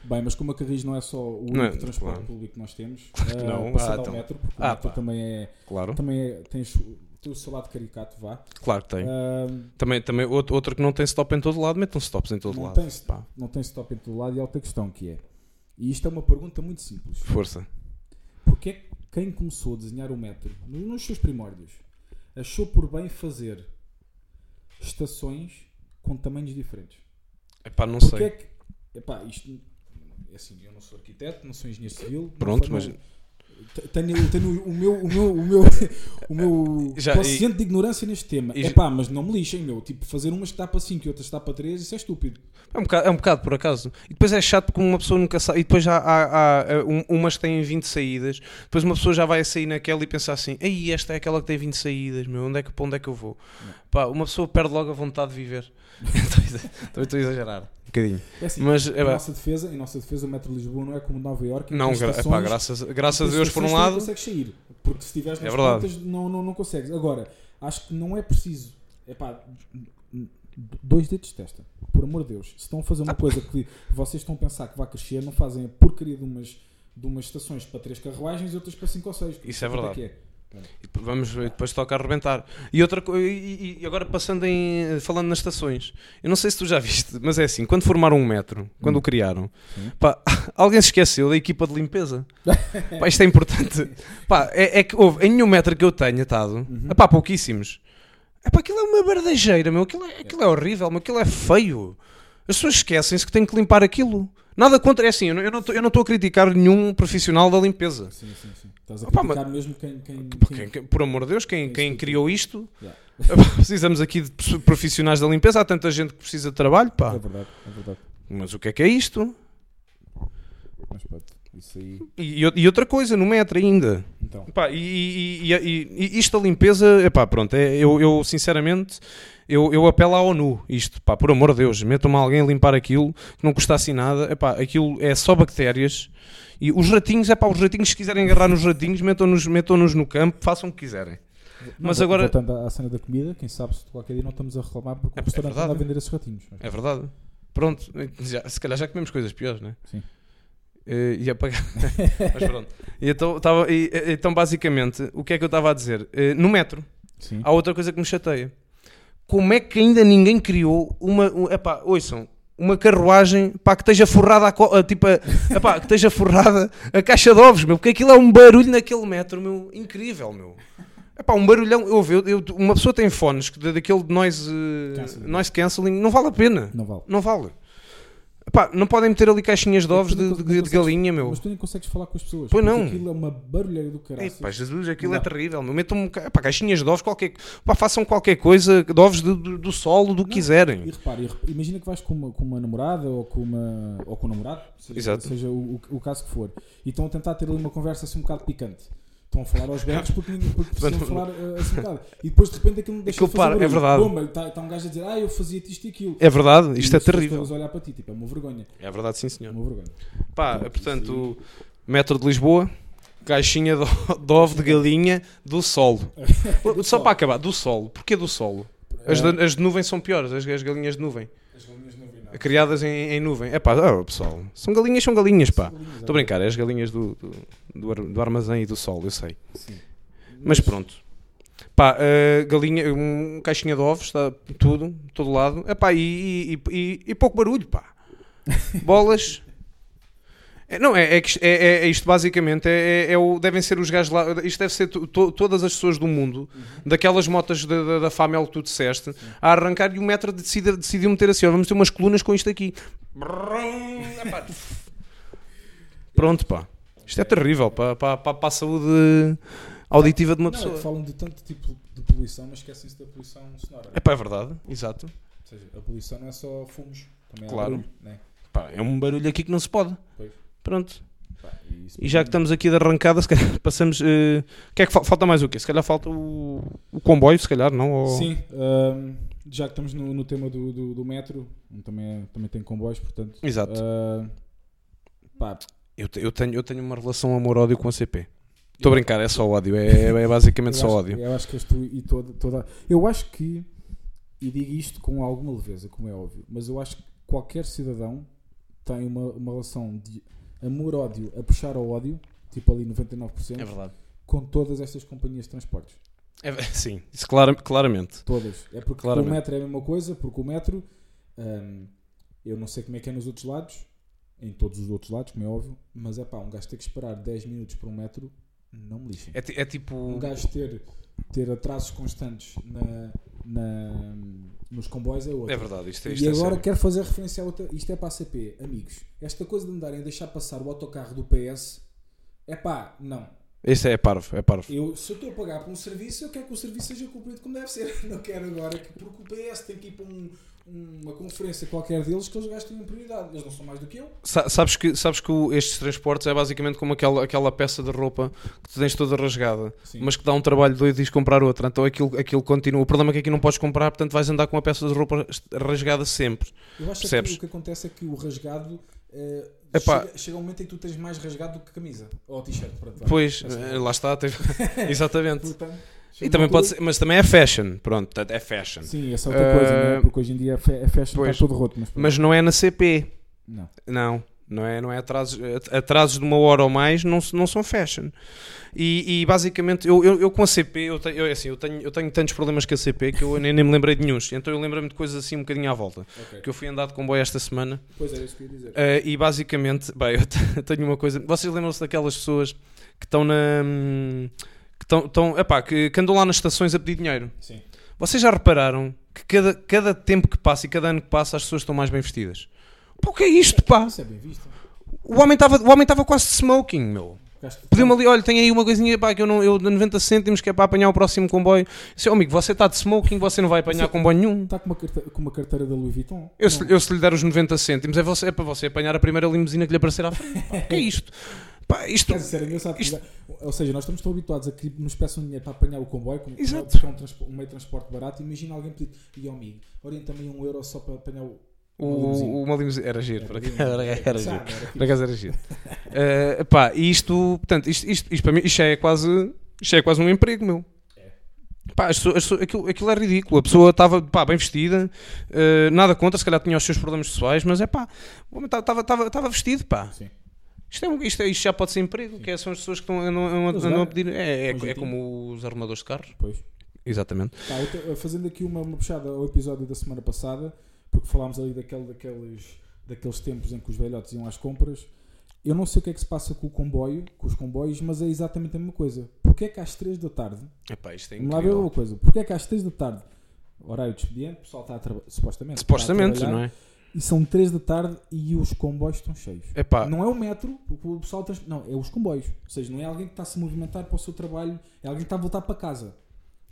Bem, mas como a Carris não é só o único Não é, transporte claro. público que nós temos, Claro que eh, não. passado Ah, ao então. metro, porque Ah, o metro pá. também é, Claro. também é, tem, o- tem o seu lado caricato, vá. Claro que tem. Ah, Também, também outro, outro que não tem stop em todo lado, metam stops em todo não, lado. tem, Pá, não tem stop em todo lado e há outra questão que é, e isto é uma pergunta muito simples, força. Porque é que quem começou a desenhar o metro, no- nos seus primórdios, achou por bem fazer estações com tamanhos diferentes? Epá, não Porque sei. é que, epá, isto, é assim, eu não sou arquiteto, não sou engenheiro civil. Pronto, mas- não- Tenho, tenho o meu, o meu, o meu, o meu Já, quociente de ignorância neste tema. e- Epá, mas não me lixem, meu. Tipo, fazer umas que dá para 5 e outras que dá para 3, isso é estúpido. É um, bocado, é um bocado, por acaso. E depois é chato porque uma pessoa nunca sabe. E depois há, há, há, um- umas que têm 20 saídas. Depois uma pessoa já vai a sair naquela e pensar assim: Ei, esta é aquela que tem 20 saídas, meu. Onde é que, para onde é que eu vou? Pá, uma pessoa perde logo a vontade de viver. Estou Estou a exagerar. Um bocadinho. É assim, Mas, em, é, pá, nossa defesa, em nossa defesa, o Metro de Lisboa não é como Nova Iorque. não, gra- epá, graças, graças a Deus por um lado. Não consegues sair. Porque se estiveres É nas pontas, não, não, não consegues. Agora, acho que não é preciso. Epá, dois dedos de testa. Por amor de Deus. Se estão a fazer uma coisa que vocês estão a pensar que vai crescer, não fazem a porcaria de umas, de umas estações para três carruagens e outras para cinco ou seis. Isso é verdade. E depois Vamos, e depois toca arrebentar. E, outra, e, e- agora passando em. falando nas estações, eu não sei se tu já viste, mas é assim: quando formaram um metro, quando o criaram, Sim. pá, alguém se esqueceu da equipa de limpeza. Pá, isto é importante. Pá, é, é que houve, em nenhum metro que eu tenha estado, Uhum. pá, pouquíssimos. É pá, aquilo é uma bardageira, meu. Aquilo é, aquilo é horrível, meu. Aquilo é feio. As pessoas esquecem-se que têm que limpar aquilo. Nada contra, é assim, eu não- estou- eu não a criticar nenhum profissional da limpeza. Sim, sim, sim. Estás a Opa, criticar mesmo quem. quem, Quem- quem- por amor de Deus, quem, Quem criou isto, Yeah. precisamos aqui de profissionais da limpeza. Há tanta gente que precisa de trabalho, pá. É verdade, é verdade. Mas o que é que é isto? Mas pronto, isso aí. E, e outra coisa, no metro ainda. Então, Pá, e, e- e- e- e isto da limpeza, epá, pronto, é, eu, eu sinceramente, eu, eu apelo à ONU, isto, pá, por amor de Deus, metam-me alguém a limpar aquilo, que não custasse nada, epá, aquilo é só bactérias, e os ratinhos, epá, os ratinhos, se quiserem agarrar nos ratinhos, metam-nos metam no campo, façam o que quiserem. Mas Não, agora- Voltando à cena da comida, quem sabe se qualquer dia não estamos a reclamar porque É- o restaurante é verdade. anda a vender esses ratinhos. É verdade. Pronto, já- se calhar já comemos coisas piores, não é? Sim. Eh, ia pagar. Mas pronto. E então, tava- e- então, basicamente, o que é que eu estava a dizer? Eh, no metro, Sim. há outra coisa que me chateia. Como é que ainda ninguém criou uma. Um, epá, ouçam, uma carruagem pá, que esteja forrada a, tipo, a- epá, que esteja forrada a caixa de ovos, meu, porque aquilo é um barulho naquele metro, meu, incrível, meu. Epá, um barulhão, eu, eu, eu- uma pessoa tem fones que, da- daquele noise, Cancelling. noise cancelling, não vale a pena. Não vale. Não vale. Epá, não podem meter ali caixinhas de É ovos de, de- de galinha, meu. Mas tu nem consegues falar com as pessoas. Pois não. Aquilo é uma barulheira do caralho. Epá, Jesus, aquilo Não é terrível. meu. Metam epá, caixinhas de ovos, qualquer, pá, façam qualquer coisa de ovos de- do, do solo, do que quiserem. E repare, e rep- imagina que vais com uma, com uma namorada ou com, uma, ou com um namorado, seja, Exato. seja o, o, o caso que for, e estão a tentar ter ali uma conversa assim um bocado picante. Estão a falar aos berros porque, porque precisam falar assim um bocado. E depois de repente aquilo não deixa Aquilo de fazer para, é verdade. Bomba, está, está um gajo a dizer, ah, eu fazia isto e aquilo. É verdade, isto E é as terrível. todas a olhar para ti, tipo, é uma vergonha. É verdade, sim, É senhor. uma vergonha. Pá, Pronto, portanto, metro de Lisboa, caixinha de, de ovo de galinha do solo. Do Só sol. para acabar, do solo. Porquê do solo? As, É. de, as de nuvem são piores, as, as galinhas de nuvem. As galinhas não vi nada. Criadas em, em nuvem. É pá, ah, pessoal, são galinhas, são galinhas, pá. Estou a brincar, é as galinhas do, do, do ar- do armazém e do sol, eu sei. Sim. Mas pronto. Pá, uh, galinha, um caixinha de ovos, está tudo, todo lado. Epá, e, e, e, e pouco barulho, pá. Bolas. É, não, é, é, é, é- é isto basicamente, é, é- é o, devem ser os gajos lá, isto deve ser to- to- todas as pessoas do mundo, daquelas motas da, da, da Famel que tu disseste, a arrancar e o metro decide, decidiu meter assim, ó, vamos ter umas colunas com isto aqui. Pronto, pá. Isto é terrível para, para, para, para a saúde auditiva de uma Não, é pessoa. falam de tanto tipo de poluição, mas esquecem-se da poluição sonora. É pá, é verdade, exato. Ou seja, a poluição não é só fumos, também Claro. barulho, né? Pá, é um barulho aqui que não se pode. Pois. Pronto. E, já que estamos aqui de arrancada, se calhar passamos. o que é que fa- falta mais o quê? Se calhar falta o, o comboio, se calhar, não? Ou- Sim, ahm, já que estamos no, no tema do, do, do metro, também, é- também tem comboios, portanto. Exato. pá, Eu, te- eu tenho, eu tenho uma relação amor-ódio com a CP. Estou a brincar, é só ódio. É, é basicamente eu só acho, ódio. Eu acho que e toda, toda. Eu acho que, e digo isto com alguma leveza, como é óbvio, mas eu acho que qualquer cidadão tem uma, uma relação de amor-ódio a puxar ao ódio, tipo ali 99%, verdade. com todas estas companhias de transportes. É, sim, isso clara- claramente. Todas. É porque Claramente. o metro é a mesma coisa, porque o metro, hum, eu não sei como é que é nos outros lados, em todos os outros lados, como é óbvio, mas é pá, um gajo ter que esperar 10 minutos por um metro, não me lixem. É, é tipo. Um gajo ter, ter atrasos constantes na, na- nos comboios é outro. É verdade, isto, é- isto E é agora sério. quero fazer referência a outra. Isto é para a CP, amigos. Esta coisa de me darem a deixar passar o autocarro do PS, é pá, não. Este é parvo, é parvo. Eu, se eu estou a pagar por um serviço, eu quero que o serviço seja cumprido como deve ser. Não quero agora que, porque o PS tem que ir para um- uma conferência qualquer deles que eles gastem prioridade. Eles não são mais do que eu. Sa- Sabes que, sabes que o- estes transportes é basicamente como aquela, aquela peça de roupa que tu tens toda rasgada, Sim. mas que dá um trabalho doido e de comprar outra. Então aquilo, aquilo continua. O problema é que aqui não podes comprar, portanto vais andar com a peça de roupa rasgada sempre. Eu acho Percebes? que o que acontece é que o rasgado eh, Epá. chega, chega um momento em que tu tens mais rasgado do que camisa ou t-shirt. Pois, Essa é eh, lá está. teve- Exatamente. Portanto, E também pode ser, mas também é fashion. Pronto, é fashion. Sim, essa é outra coisa, Eh, né? porque hoje em dia fa- a fashion pois. está todo roto. Mas. Mas não é na CP. não. Não, não é, não é atrasos, atrasos de uma hora ou mais não, não são fashion. E, e basicamente, eu, eu, eu com a CP, eu tenho, eu, assim, eu, tenho, eu tenho tantos problemas com a CP que eu nem, nem me lembrei de nenhum. Então eu lembrei-me de coisas assim um bocadinho à volta. Ok. Que eu fui andar de comboio esta semana Pois era isso que eu ia dizer. eh, e basicamente, bem, eu te- tenho uma coisa. Vocês lembram-se daquelas pessoas que estão na. hum, que, estão, estão, epá, que, que andam lá nas estações a pedir dinheiro? Sim. Vocês já repararam que cada, cada tempo que passa e cada ano que passa as pessoas estão mais bem vestidas? Pá, o que é isto, pá? Isso é bem visto. O homem estava quase de smoking, meu. Pediu-me ali, olha, tem aí uma coisinha pá, que eu, não, eu de 90 cêntimos que é para apanhar o próximo comboio. Seu amigo, você está de smoking, você não vai apanhar Você- comboio nenhum. Está com uma, carteira, com uma carteira da Louis Vuitton? Eu se, eu se lhe der os 90 cêntimos, é, você, é para você apanhar a primeira limusina que lhe aparecer à frente. Pá, que é isto? Pá, isto dizer, era engraçado. isto- Ou seja, nós estamos tão habituados a que nos peçam dinheiro para apanhar o comboio, como Exato. é um, um meio de transporte barato. Imagina alguém pedir, e ao amigo, orienta-me um euro só para apanhar o. o, uma limusina era giro, por acaso, era, era giro. Era Por acaso era giro. Eh, pá, e isto, portanto, isto, isto, isto para mim, isto é quase, isto é quase um emprego, meu. Pá, as pessoas- as pessoas- aquilo, aquilo é ridículo. A pessoa estava pá, bem vestida, eh, nada contra, se calhar tinha os seus problemas pessoais, mas é pá, o homem estava- estava estava vestido, pá. Sim. Isto, é, um- isto, é- isto já pode ser emprego, que é- são as pessoas que estão, andam, andam- a pedir. É, é, é como os arrumadores de carros. Pois. Exatamente. Tá, eu tô- fazendo aqui uma, uma puxada ao episódio da semana passada, porque falámos ali daquele, daqueles, daqueles tempos em que os velhotes iam às compras. Eu não sei o que é que se passa com o comboio, com os comboios, mas é exatamente a mesma coisa. Porquê é que às 3 da tarde. Epá, isto é Vamos lá incrível. uma coisa. Porquê é que às 3 da tarde, horário de expediente, o pessoal está a trabalhar. Supostamente. Supostamente, não é? E são 3 da tarde e os comboios estão cheios. Epá, Não é o metro, o pessoal. trans- Não, é os comboios. Ou seja, não é alguém que está a se movimentar para o seu trabalho, é alguém que está a voltar para casa.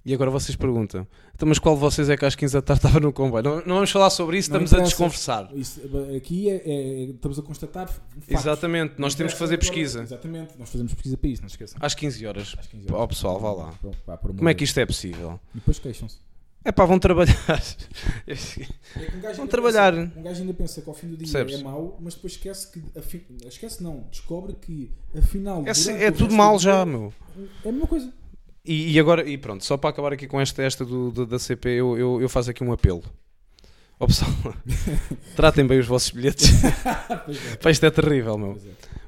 E agora vocês perguntam, então, mas qual de vocês é que às 15 da tarde estava no comboio? Não, não vamos falar sobre isso, Não estamos a desconversar. Isso, aqui é, é- estamos a constatar. factos. Exatamente, nós temos que fazer pesquisa. Exatamente, nós fazemos pesquisa para isso, não se esqueçam. Às 15 horas. Às 15 Ó pessoal, vá lá. Vá, Como é que isto é possível? E depois queixam-se. É pá, vão trabalhar. É que um gajo Vão trabalhar. pensa- um gajo ainda pensa que ao fim do dia Percebes? é mau, mas depois esquece que. afi- Esquece não, descobre que afinal. É, durante é tudo mal já, meu. É a mesma coisa. E, e agora, e pronto, só para acabar aqui com esta, esta do, do- da CP, eu, eu, eu faço aqui um apelo. Ó pessoal, tratem bem os vossos bilhetes. É, Pá, isto é terrível, meu.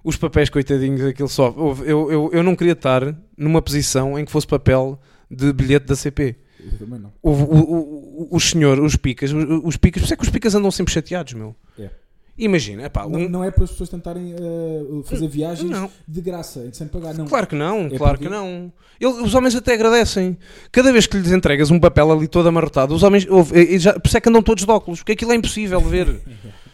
Os papéis, coitadinhos, aquilo só. Eu, eu, eu não queria estar numa posição em que fosse papel de bilhete da CP. Eu também não. O, o, o, os senhores, os picas, os, os picas, por isso é que os picas andam sempre chateados, meu. É. Imagina, epá, Não, um, não é para as pessoas tentarem uh, fazer viagens não. de graça, sem pagar, não. Claro que não, É claro porque- que não. Ele- os homens até agradecem. Cada vez que lhes entregas um papel ali todo amarrotado, os homens. ouve, já, por isso é que andam todos de óculos, porque aquilo é impossível de ver.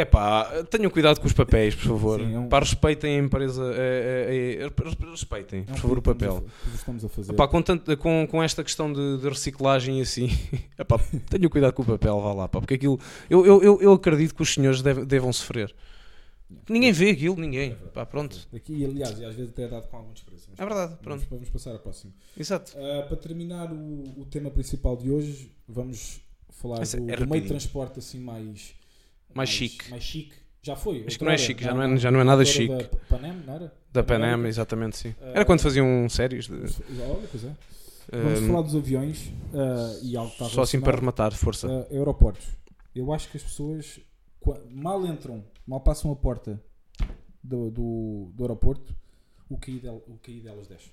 É pá, tenham cuidado com os papéis, por favor. Sim, é um- Pá, respeitem a empresa. é, é, é, respeitem, É por favor, o papel. estamos a- fazer. Epá, com, tanto- com, com esta questão de, de reciclagem e assim, epá, tenham cuidado com o papel, vá lá, pá, porque aquilo. Eu, eu, eu, eu acredito que os senhores deve- devam sofrer. Ninguém vê aquilo, ninguém. Pá, pronto. Aqui, aliás, e às vezes até é dado com algum desprezo. É verdade, vamos- pronto. Vamos passar à próxima. Exato. Uh, para terminar o, o tema principal de hoje, vamos falar Esse do, é do meio de transporte assim mais, Mais chique. Mais chique. Já foi. Acho que não é chique, já não é- já não é nada na chique. Da Panem, não era? Da Pan Panam, América. exatamente, sim. Ah, Era quando faziam séries. De, Olha, pois é. Vamos ah, falar dos aviões uh, e algo que só assim para rematar, força. Uh, aeroportos. Eu acho que as pessoas mal entram, mal passam a porta do, do, do aeroporto, o del, o QI delas desce.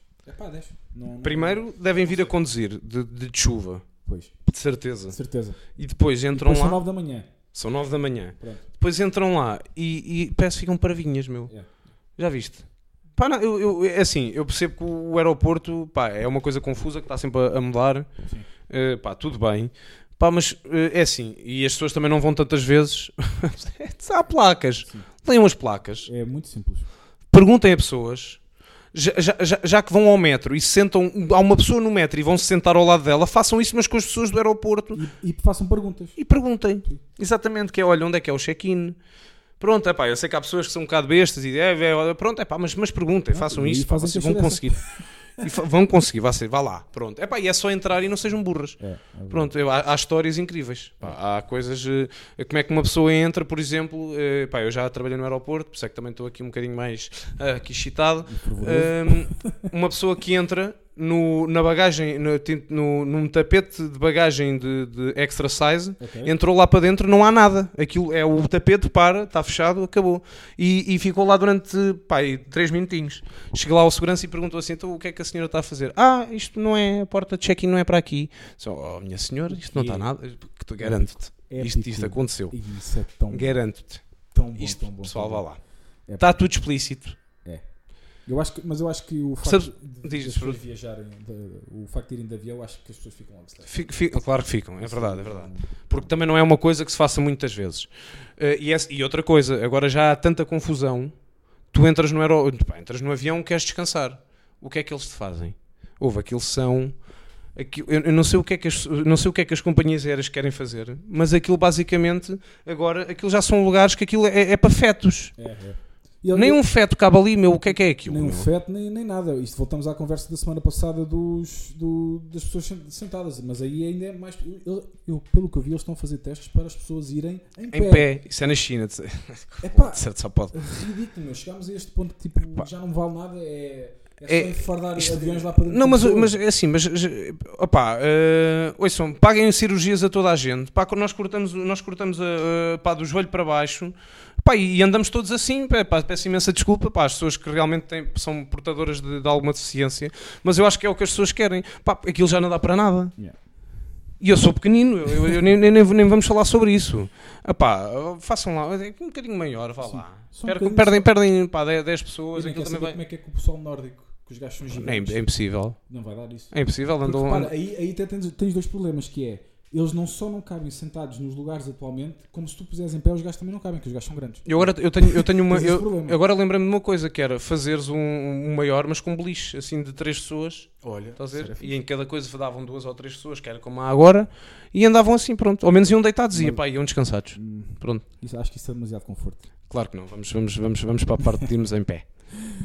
Desce. Não, não- Primeiro devem vir a conduzir de, de, de chuva, Pois, de certeza. certeza. E depois entram Depois são lá, 9 da manhã. São 9 da manhã. Pronto. Depois entram lá e, e parece que ficam paravinhas, meu. Yeah. Já viste? Pá, não, eu, eu, é assim, eu percebo que o aeroporto pá, é uma coisa confusa que está sempre a, a mudar. Eh, pá, tudo bem. Pá, mas eh, é assim, e as pessoas também não vão tantas vezes. Há placas. Sim. Leiam as placas. É muito simples. Perguntem a pessoas. Já, já, já- que vão ao metro e se sentam. Há uma pessoa no metro e vão se sentar ao lado dela, façam isso, mas com as pessoas do aeroporto. E, e façam perguntas. E perguntem. Sim. Exatamente, que é, olha, onde é que é o check-in? Pronto, é pá, eu sei que há pessoas que são um bocado bestas e é, é, pronto, é pá, mas, mas perguntem, Não, façam isso, pá, vocês vão dessa. conseguir. E vão conseguir, vá, ser, vá lá, pronto. É pá, e é só entrar e não sejam burras. É, é. Pronto, eu- há, há histórias incríveis. Pá, há coisas. eh, como é que uma pessoa entra, por exemplo. eh, pá, eu já trabalhei no aeroporto, por isso é que também estou aqui um bocadinho mais ah, aqui excitado. Ahm, uma pessoa que entra no, na bagagem, no, no- num tapete de bagagem de, de extra size, Ok. entrou lá para dentro, não há nada. Aquilo é o tapete, para, está fechado, acabou. E, e ficou lá durante pá, três minutinhos. Chega lá ao segurança e perguntou assim: então o que é que a senhora está a fazer? Ah, isto não é, a porta de check-in não é para aqui. Só, oh, minha senhora, isto não está nada. Que tu- Garanto-te. Isto, isto aconteceu. Isso é tão, Garanto-te. tão bom. Isto, tão bom, pessoal, tão vá bom. lá. É Está tudo explícito. Eu acho que, mas eu acho que o facto de, diz, de pessoas viajarem, de- o facto de irem de avião, eu acho que as pessoas ficam stress. Fico- fico- claro que ficam, é verdade, é verdade. Porque também não é uma coisa que se faça muitas vezes. Eh, e, e outra coisa, agora já há tanta confusão, tu entras no, aero, pá, entras no avião, queres descansar. O que é que eles te fazem? Houve, aquilo são. aquilo- eu, eu não, sei o que é que as, não sei o que é que as companhias aéreas querem fazer, mas aquilo basicamente, agora, aquilo já são lugares que aquilo é, é para fetos. É, é. Ele- Nem um feto cabe ali, meu, o que é que é aquilo? nem um feto, nem, nem nada. Isto voltamos à conversa da semana passada dos, do- das pessoas sen- sentadas. Mas aí ainda é mais. Eu, eu- pelo que eu vi, eles estão a fazer testes para as pessoas irem em pé. Em pé, isso é na China, de É pá, certo, só pode. ridículo, meu. Chegámos a este ponto que tipo, já não vale nada. É, é só É- isto- aviões lá para dentro. Não, mas, mas é assim, mas opá, eh, ouçam, paguem cirurgias a toda a gente. Pá, nós cortamos, nós cortamos a, a- pá, do joelho para baixo pá, e andamos todos assim. Pá, pá, peço imensa desculpa para as pessoas que realmente têm- são portadoras de, de alguma deficiência, mas eu acho que é o que as pessoas querem. Pá, aquilo já não dá para nada. Yeah. E eu sou pequenino, eu, eu- eu nem, nem, nem vamos falar sobre isso. Epá, façam lá, é um bocadinho maior, vá Sim. lá. Um perdem, perdem pá, 10, 10 Eu pessoas, aquilo também vai. como é que é que o pessoal nórdico que os gajos são É, gigantes. é impossível. Não vai dar isso. É impossível. Porque, Andam, repara, aí, aí até tens, tens dois problemas, que é, eles não só não cabem sentados nos lugares atualmente, como se tu puseres em pé, os gajos também não cabem, que os gajos são grandes. Eu agora eu tenho, eu tenho uma. Eu- agora lembrei-me de uma coisa que era fazeres um, um maior, mas com beliche, assim de três pessoas. Olha, Estás a ver? E em cada coisa davam duas ou três pessoas, que era como há agora, e andavam assim, pronto. Ao menos iam deitados e pá, iam descansados. Hum, Pronto. isso- acho que isso é demasiado conforto. Claro que não. Vamos, vamos, vamos, vamos para a parte de irmos em pé.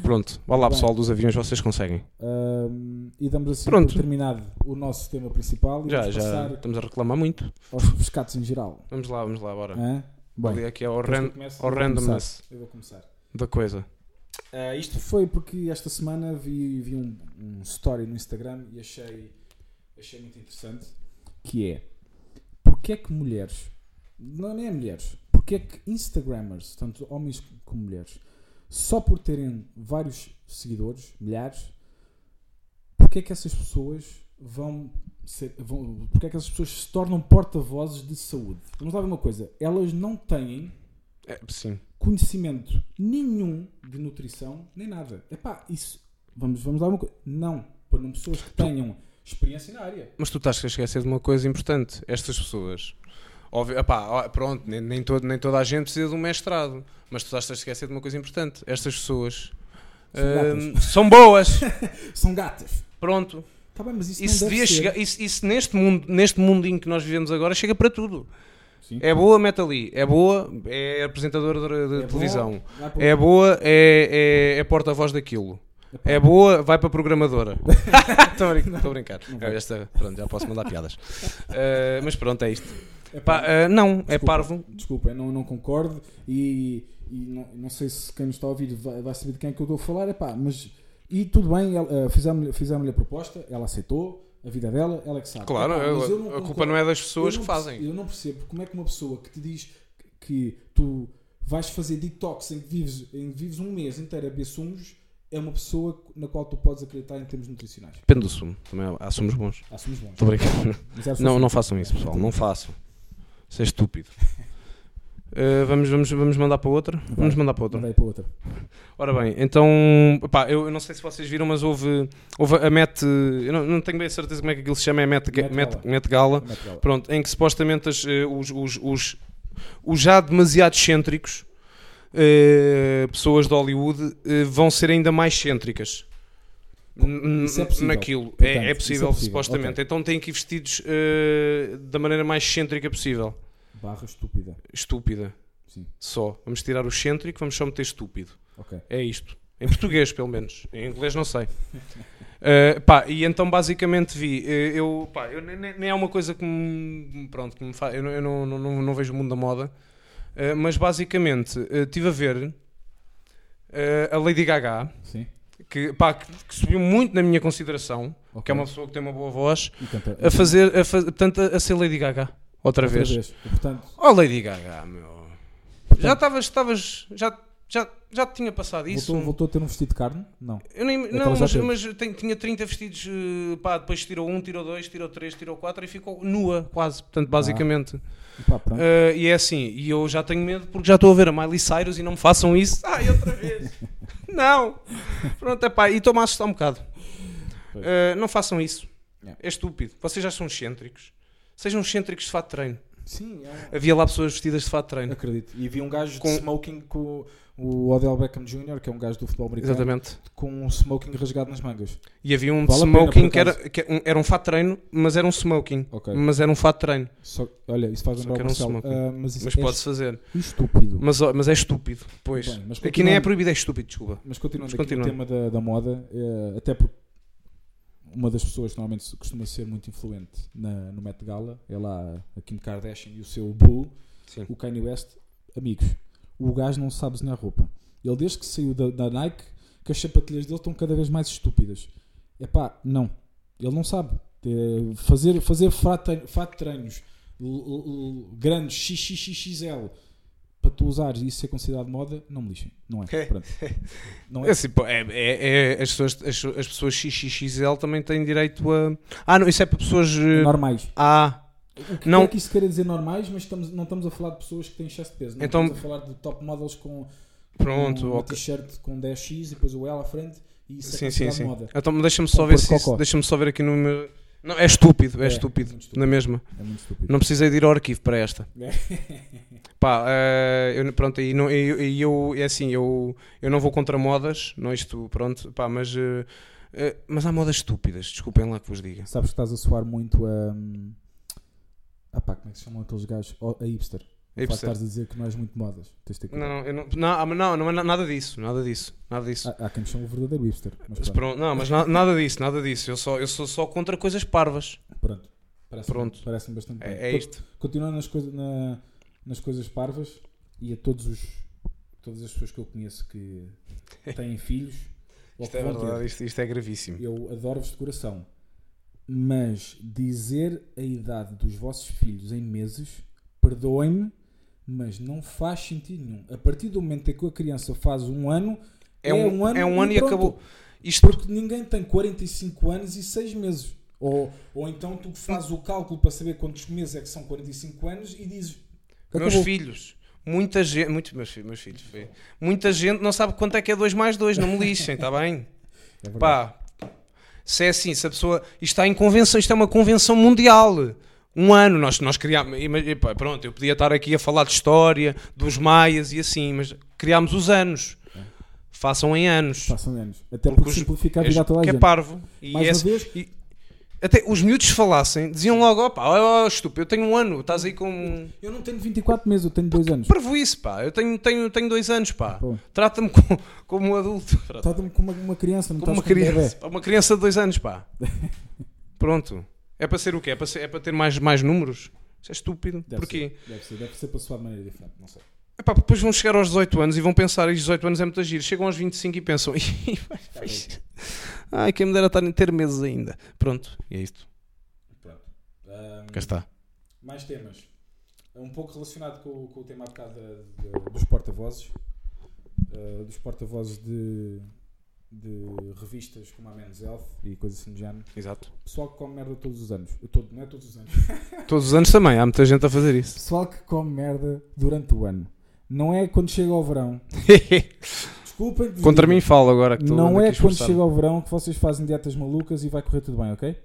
Pronto. Olá Bem. pessoal dos aviões, vocês conseguem. Ahm, e damos assim Pronto. terminado o nosso tema principal e Já, já estamos a reclamar muito. aos pescados em geral. Vamos lá, vamos lá, bora. Hã? Bem, Ali aqui é ao, depois ran começo, ao randomness. Eu vou começar. da coisa. Ah, isto foi porque esta semana vi, vi um, um story no Instagram e achei, achei muito interessante que é porque é que mulheres, não nem é mulheres, porque é que Instagrammers, tanto homens como mulheres, só por terem vários seguidores, milhares, porque é que essas pessoas vão ser, vão, porque é que essas pessoas se tornam porta-vozes de saúde? Vamos lá ver uma coisa, elas não têm É, conhecimento nenhum de nutrição, nem nada. Epá, isso. Vamos, vamos dar uma coisa. Não. Ponham pessoas que tenham experiência na área. Mas tu estás a esquecer de uma coisa importante. Estas pessoas. Óbvio, epá, ó, pronto, nem, nem, todo, nem toda a gente precisa de um mestrado. Mas tu estás a esquecer de uma coisa importante. Estas pessoas São hum, são boas. São gatas. Pronto. Tá bem, mas isso, Isso devia ser. chegar. Isso, isso neste, mundo, neste mundinho que nós vivemos agora chega para tudo. Sim. É boa, mete ali. É boa, é apresentadora de, de É televisão. para- É boa, é, é, é porta-voz daquilo. É boa, vai para programadora. Estou a brin- estou a brincar. Esta, pronto, já posso mandar piadas. Eh, mas pronto, é isto. Epá, Pá, eh, não, é desculpa, parvo. Desculpa, eu não, não concordo e, e não, não sei se quem nos está a ouvir vai, vai saber de quem é que eu estou a falar. Epá, mas. E tudo bem, eh, fizemos-lhe fizemos a proposta, ela aceitou, a vida dela, ela é que sabe. Claro, Epá, eu a culpa não é das pessoas que não fazem. Eu não percebo como é que uma pessoa que te diz que tu vais fazer detox em que vives, em que vives um mês inteiro a beber sumos é uma pessoa na qual tu podes acreditar em termos nutricionais. Depende do sumo. Também há há sumos bons. Há sumos bons. Há Não, não façam isso, pessoal. Não façam. Isso é estúpido. Eh, vamos, vamos, vamos mandar para outra? Vamos mandar para outra. Mandei para outra. Ora bem, então, pá, eu, eu não sei se vocês viram, mas houve, houve a Met, eu não, não tenho bem a certeza como é que aquilo se chama, é Met, Met Met, Gala. Met Gala, ela. pronto, em que supostamente as, eh, os, os, os, os já demasiado excêntricos, eh, pessoas de Hollywood, eh, vão ser ainda mais excêntricas. Isso é possível. Naquilo, Portanto, é, é possível, é possível, supostamente. ok. Então têm que ir vestidos eh, da maneira mais excêntrica possível. Barra estúpida. Estúpida, Sim. só. Vamos tirar o excêntrico, vamos só meter estúpido. É isto. Em português, pelo menos. Em inglês, não sei. Uh, pá, e então basicamente vi. uh, Eu, pá, eu nem, nem- é uma coisa que me. Pronto, que me fa... Eu, não, eu não, não, não, não vejo o mundo da moda. uh, mas basicamente uh, estive a ver uh, a Lady Gaga, Sim. Que, pá, que, que subiu muito na minha consideração, Ok. que é uma pessoa que tem uma boa voz, canta- a fazer. A faz... Portanto, a, a ser Lady Gaga. Outra, outra vez. vez. E, portanto, Oh, Lady Gaga, meu. Já estavas. estavas- Já, já, já te tinha passado isso. voltou, voltou a ter um vestido de carne? Não. Eu nem, que não, mas, mas tem- tinha 30 vestidos, eh, pá, depois tirou um, tirou dois, tirou três, tirou quatro e ficou nua, quase, portanto, basicamente. E pá, pronto. Eh, e é assim, e eu já tenho medo porque já estou a ver a Miley Cyrus e não me façam isso. Ai, outra vez. não. Pronto, é pá, e estou-me a assustar um bocado. Eh, não façam isso. Yeah. É estúpido. Vocês já são excêntricos. Sejam excêntricos de fato de treino. Sim, é. Havia lá pessoas vestidas de fato de treino. Acredito. E vi um gajo Com- de smoking com o Odell Beckham Jr., que é um gajo do futebol americano, Exatamente. com um smoking rasgado nas mangas. E havia um Vale smoking que era, que um- era um fato treino, mas era um smoking. Ok. Mas era um fato treino. Só, olha, isso faz lembrar que o era um smoking. Ah, mas isso Mas é pode-se fazer. estúpido. Mas, mas é estúpido. Pois. Bem, mas Aqui nem é continuando- proibido, é estúpido, desculpa. Mas continuando Mas aqui no tema da, da moda, eh, até porque uma das pessoas que normalmente costuma ser muito influente na, no Met Gala é lá a Kim Kardashian e o seu Bull, Sim. o Kanye West, amigos. O gajo não sabe desenhar roupa. Ele, desde que saiu da, da Nike, que as sapatilhas dele estão cada vez mais estúpidas. É pá, não. Ele não sabe. Eh, fazer fazer fato, treinos grandes XXXL para tu usares e isso ser considerado moda, não me lixem. Não é. É. Pronto. Não É, é. assim, pô, é, é- é- as, pessoas, as, as pessoas XXXL também têm direito a. Ah, não, isso é para pessoas. eh, normais. Ah, O que Não. é que isso quer dizer normais, mas estamos, não estamos a falar de pessoas que têm excesso de peso. Não Então- estamos a falar de top models com, pronto, com uma ok. t-shirt com 10x e depois o L à frente e isso é Sim, sim, considerado sim. moda. Então deixa-me só ver cor de se isso, cocó. deixa-me só ver aqui no meu. Não, é estúpido, é, É, estúpido, muito estúpido. na mesma. É muito estúpido. Não precisei de ir ao arquivo para esta. É. Pá, eh, eu, pronto, e, não, e, eu, é assim, eu, eu não vou contra modas, não isto, pronto, pá, mas, eh, eh, mas há modas estúpidas, desculpem lá que vos diga. Sabes que estás a soar muito a. hum, Ah pá, como é que se chamam aqueles gajos? Oh, a hipster. É de percebo. estás a dizer que não és muito modas. Tens de ter cuidado. Não, eu não, não, ah, não, não é na- nada disso, nada disso, nada disso. Há, há quem me chame o verdadeiro hipster. Mas Mas pronto. não, mas na- nada disso, nada disso. Eu, só, eu sou só contra coisas parvas. Pronto. Parece-me Pronto. parece bastante bem. É, é isto. Continuando nas, coisa, na- nas coisas parvas e a todos os, todas as pessoas que eu conheço que têm filhos. ou Isto que é vão ter, verdade, isto, isto é gravíssimo. Eu adoro-vos de coração. Mas dizer a idade dos vossos filhos em meses, perdoem-me, mas não faz sentido nenhum. A partir do momento em que a criança faz um ano, É um, é um ano e, pronto. acabou. Isto, Porque ninguém tem 45 anos e 6 meses. Ou, ou então tu fazes o cálculo para saber quantos meses é que são 45 anos e dizes. meus acabou. filhos, muita gente, muito, meus, filhos, meus filhos, muita gente não sabe quanto é que é 2 mais 2, não me lixem, está bem? É. Pá, se é assim, se a pessoa. Isto está em convenção, isto é uma convenção mundial. Um ano, nós, nós criámos. Pronto, eu podia estar aqui a falar de história, dos maias e assim, mas criámos os anos. Façam em anos. Passam anos. Até Porque porque simplifica a vida a toda a que é gente. parvo. E Mais esse- uma vez, e até os miúdos falassem, diziam logo: opá, ó, ó, estúpido, eu tenho um ano, estás aí com. eu não tenho 24 meses, eu tenho 2 anos. Parvo isso, pá, eu tenho, tenho, tenho dois anos, pá. Trata-me como, como um adulto. Trata-me como uma, criança, não Como uma um criança. Uma criança de dois anos, pá. Pronto. É para ser o quê? É para, ser- é para ter mais, mais números? Isso é estúpido. Deve Porquê? Ser, deve ser, deve ser para soar de maneira diferente, não sei. Epá, depois vão chegar aos 18 anos e vão pensar, e 18 anos é muito giro. Chegam aos 25 e pensam, "Ih, vai- ai, quem me dera estar em ter meses ainda. Pronto, e é isto. Pronto. Ahm, Cá está. mais temas. Um pouco relacionado com, com o tema há bocado da- da- dos porta-vozes. Ah, dos porta-vozes de, de revistas como a Men's Health e coisas assim do género. Exato. Pessoal que come merda todos os anos. Todo, não é todos os anos. Todos os anos também, há muita gente a fazer isso. Pessoal que come merda durante o ano. Não é quando chega ao verão. Desculpem. vos Contra mim falo agora que Não é quando chega ao verão que vocês fazem dietas malucas e vai correr tudo bem, ok?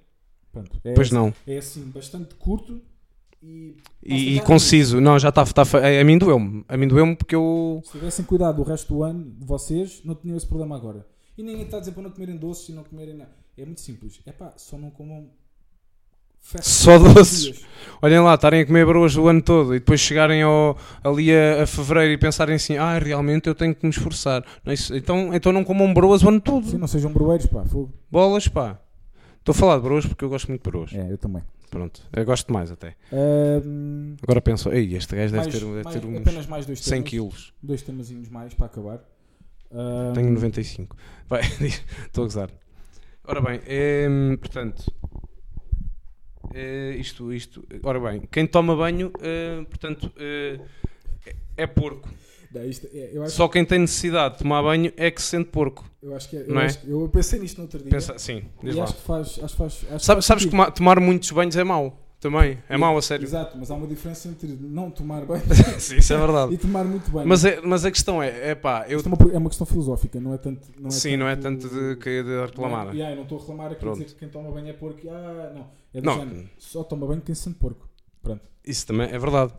Pronto. É Pois assim, não. É assim, bastante curto e. E, e conciso. Não, já está. Tá, a mim doeu-me. A mim doeu-me porque eu. Se tivessem cuidado o resto do ano vocês, não tinham esse problema agora. E ninguém está a dizer para não comerem doces e não comerem nada. É muito simples. É pá, só não comam. Fast Só doces. Olhem lá, estarem a comer broas o ano todo e depois chegarem ao, ali a, a fevereiro e pensarem assim: ah, realmente eu tenho que me esforçar. Não é isso? então, então não comam broas o ano todo. Sim, não sejam broeiros, pá. Fogo. Bolas, pá. Estou a falar de broas porque eu gosto muito de broas. É, eu também. Pronto, eu gosto mais até. Ahm, Agora penso: ei, este gajo deve mais- ter, deve mais- ter uns apenas mais dois 100 temas. quilos. Dois temazinhos mais para acabar. Ahm, Tenho 95. Vai, estou a gozar. Ora bem, em, portanto, eh, isto, isto, ora bem, quem toma banho, eh, portanto, eh, é porco. Não, isto é- eu, Só quem tem necessidade de tomar banho é que se sente porco. eu acho que é. Eu, não é? acho eu pensei nisto no outro dia. Pensa, sim, diz e lá. acho que faz. Acho faz, acho que Sabe- faz sabes que tomar, tomar muitos banhos é mau, também. É mau, a sério. Exato, mas há uma diferença entre não tomar bem Sim, isso é verdade. e tomar muito bem. Mas, é, mas a questão é, é pá, eu, Isto é uma, é uma questão filosófica, não é tanto. Não é sim, não é tanto de, que- de não é- reclamar. Yeah, eu não estou a reclamar aqui dizer que quem toma banho é porco. Ah, não. É do Não. género. Só toma banho quem se sente porco. Pronto. Isso também é verdade.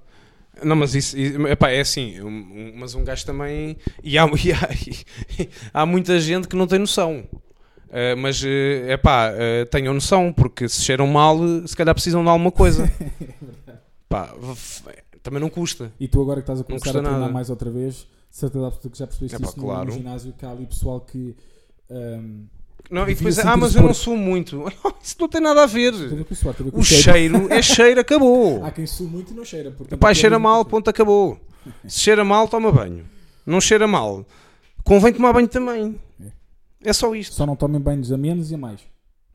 Não, mas isso, epá, é assim, um- um- mas um gajo também. E há, e há, e há muita gente que não tem noção. Eh, mas é pá, tenham noção, porque se cheiram mal, se calhar precisam de alguma coisa. Pá, f- também não custa. E tu agora que estás a começar a treinar nada. mais outra vez, certeza absoluta que já percebeste Epá, isso no- claro. no, ginásio, que há ali pessoal que. ahm, Não, e depois, ah, mas eu não sou muito. Isso não tem nada a ver. o cheiro é cheiro, acabou. Há quem sua muito e não cheira. Epá, é cheira mal, ponto, acabou. Se cheira mal, toma banho. Não cheira mal, convém tomar banho também. É só isto. Só não tomem banhos a menos e a mais.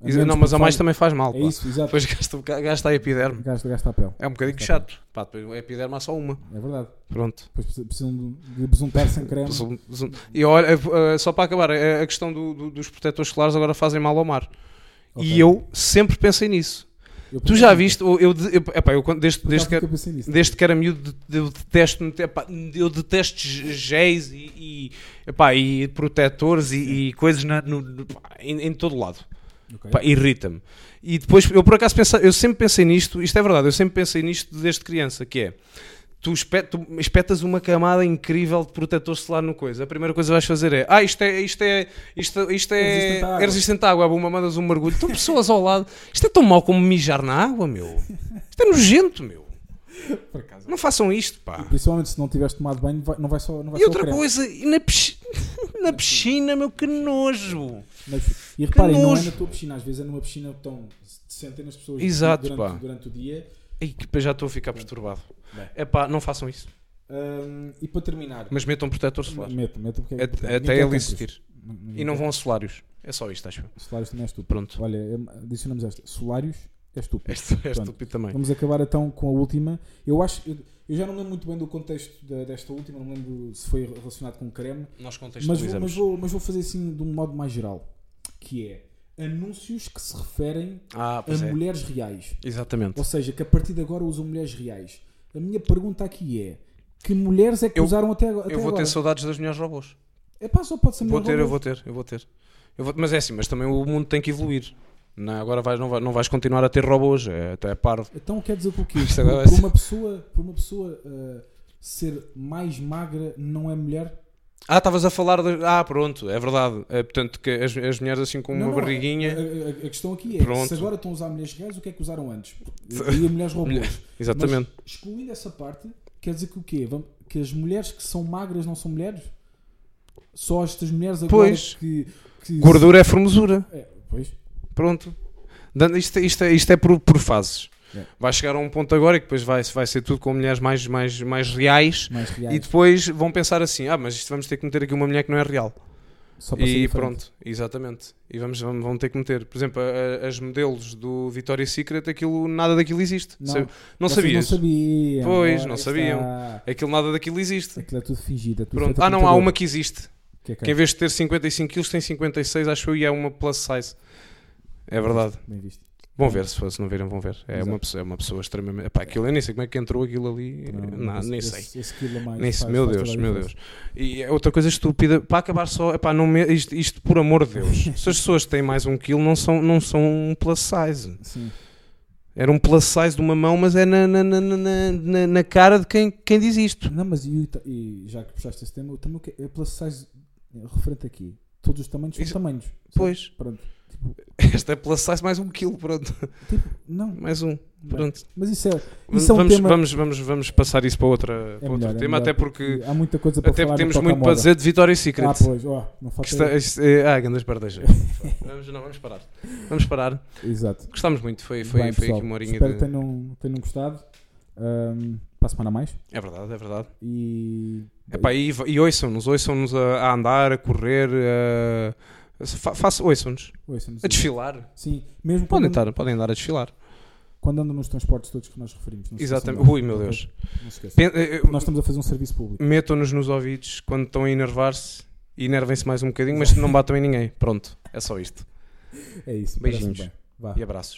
A menos não, mas a mais faz- também faz mal. É pá. isso, exato. Depois gasta, gasta a epiderme. Gasta, gasta a pele. É um bocadinho Gasta chato. Pá, depois a epiderme há só uma. É verdade. Pronto. Depois precisam- de, besuntar sem creme. E olha, eh, só para acabar, a a questão do- do- dos protetores solares agora fazem mal ao mar. Ok. E eu sempre pensei nisso. Eu Tu já viste? Eu, eu, eu, epá, eu desde, desde, que, nisso. desde que era miúdo, eu detesto, epá, eu detesto géis e, e, epá, e protetores e, e coisas na- no- em, em todo lado. Ok. Pá, Irrita-me. E depois, eu por acaso pensei, eu sempre pensei nisto, isto é verdade, eu sempre pensei nisto desde criança, que é, tu, espe- tu espetas uma camada incrível de protetor solar no coisa, a primeira coisa que vais fazer é, ah, isto é, isto é, isto, isto é, Resistente à água. é resistente à água, uma mandas um mergulho, estão pessoas ao lado, isto é tão mau como mijar na água, meu. Isto é nojento, meu. Por acaso. Não façam isto, pá. Principalmente se não tiveres tomado banho, vai- não vai só. Não vai E só outra coisa, e na, pisci- na piscina, meu, que nojo. E reparem, não é na tua piscina, às vezes é numa piscina que estão centenas de pessoas Exato, durante, durante o dia. Ai, que depois já estou a ficar perturbado. É pá, não façam isso. Hum, e para terminar, Mas metam protetor solar. meto, meto porque ninguém Até ele existir. E não vão a solários. É só isto, acho. Solários também é estúpido. Pronto. Olha, adicionamos esta. Solários é estúpido. É Pronto. estúpido também. Vamos acabar então com a última. Eu acho. Eu, eu já não lembro muito bem do contexto da- desta última, não lembro se foi relacionado com creme. Nós Mas vou, contextualizamos. mas, vou, mas vou fazer assim de um modo mais geral. Que é anúncios que se referem Ah, a é. mulheres reais. Exatamente. Ou seja, que a partir de agora usam mulheres reais. A minha pergunta aqui é: que mulheres é que Eu- usaram até, até Eu vou agora? ter saudades das mulheres robôs. É pá, só pode ser Vou ter, eu robô. vou ter, eu vou ter. Eu vou- Mas é assim, mas também o mundo tem que evoluir. Não, agora vais, não, vais, não vais continuar a ter robôs, é, é parvo. Então quer dizer que o quê? Por, por ser- uma pessoa, por uma pessoa uh, ser mais magra não é mulher? Ah, estavas a falar de. Ah, pronto, é verdade. É, portanto, que as, as mulheres assim com Não, uma não, barriguinha. A, a- a questão aqui é: Pronto. se agora estão a usar mulheres reais, o que é que usaram antes? E a mulheres robôs. Exatamente. Mas, excluindo essa parte, quer dizer que o quê? Que as mulheres que são magras não são mulheres? Só estas mulheres agora Pois. que, que. Gordura é formosura. É, pois. Pronto. Isto, isto, é- isto é por, por fases. É. Vai chegar a um ponto agora e que depois vai, vai ser tudo com mulheres mais, mais, mais reais. Mais reais. E depois vão pensar assim: ah, mas isto vamos ter que meter aqui uma mulher que não é real. Só para E pronto, exatamente. E vamos, vamos, vão ter que meter. Por exemplo, a- a- as modelos do Victoria's Secret, aquilo, nada daquilo existe. Não. Sa- não sabias? Não sabiam. Pois, não está. sabiam. Aquilo, nada daquilo existe. Aquilo é tudo fingido. É tudo Pronto. Ah, não, há uma que existe. Que é Que em vez de ter 55 kg tem 56, acho eu, e é uma plus size. É verdade. Bem visto. Vão ver, se, for- se não viram, vão ver. É Exato. uma, pessoa, é uma pessoa extremamente. Epá, aquilo, eu nem sei como é que entrou aquilo ali. Não, esse- nem sei. esse quilo a mais Nem sei, meu Deus, meu. Deus. E é outra coisa estúpida, para acabar só, epá, não me- isto, isto por amor de Deus. Se as pessoas têm mais um quilo, não são, não são um plus size. Sim. Era um plus size de uma mão, mas é na, na, na, na, na- cara de quem, quem diz isto. Não, mas e, e já que puxaste esse tema, o tamanho que é plus size é referente aqui. Todos os tamanhos são Isso- tamanhos. Pois, Pronto. Tipo, esta é plus size mais um quilo, pronto. tipo, não. Mais um, pronto. Mas isso é, isso é um vamos, tema. vamos, vamos, vamos passar isso para, outra, é para outro melhor, é tema, melhor, até porque, há muita coisa para até porque temos muito para dizer de Victoria's Secret. Ah, pois, ó, não falta. está, isto é, ah, grandes pardejos. vamos, não, vamos parar. Vamos parar. Exato. Gostámos muito, foi, foi, Bem, foi pessoal, aqui uma horinha Espero de... que tenham, tenham gostado. Ahm, para a semana mais. É verdade, é verdade. E. Epá, e, e ouçam-nos, ouçam-nos a, a andar, a correr, a, fa, faça- ouçam-nos, ouçam-nos. a desfilar. Sim, mesmo Podem, estar, podem andar a desfilar. quando andam nos transportes todos que nós referimos. Exatamente. Ui, meu? Deus. Não se esqueçam. Pen- eh, Nós estamos a fazer um serviço público. Metam-nos nos ouvidos quando estão a enervar-se e enervem-se mais um bocadinho, mas não batam em ninguém. Pronto, é só isto. É isso. Beijinhos. E abraços.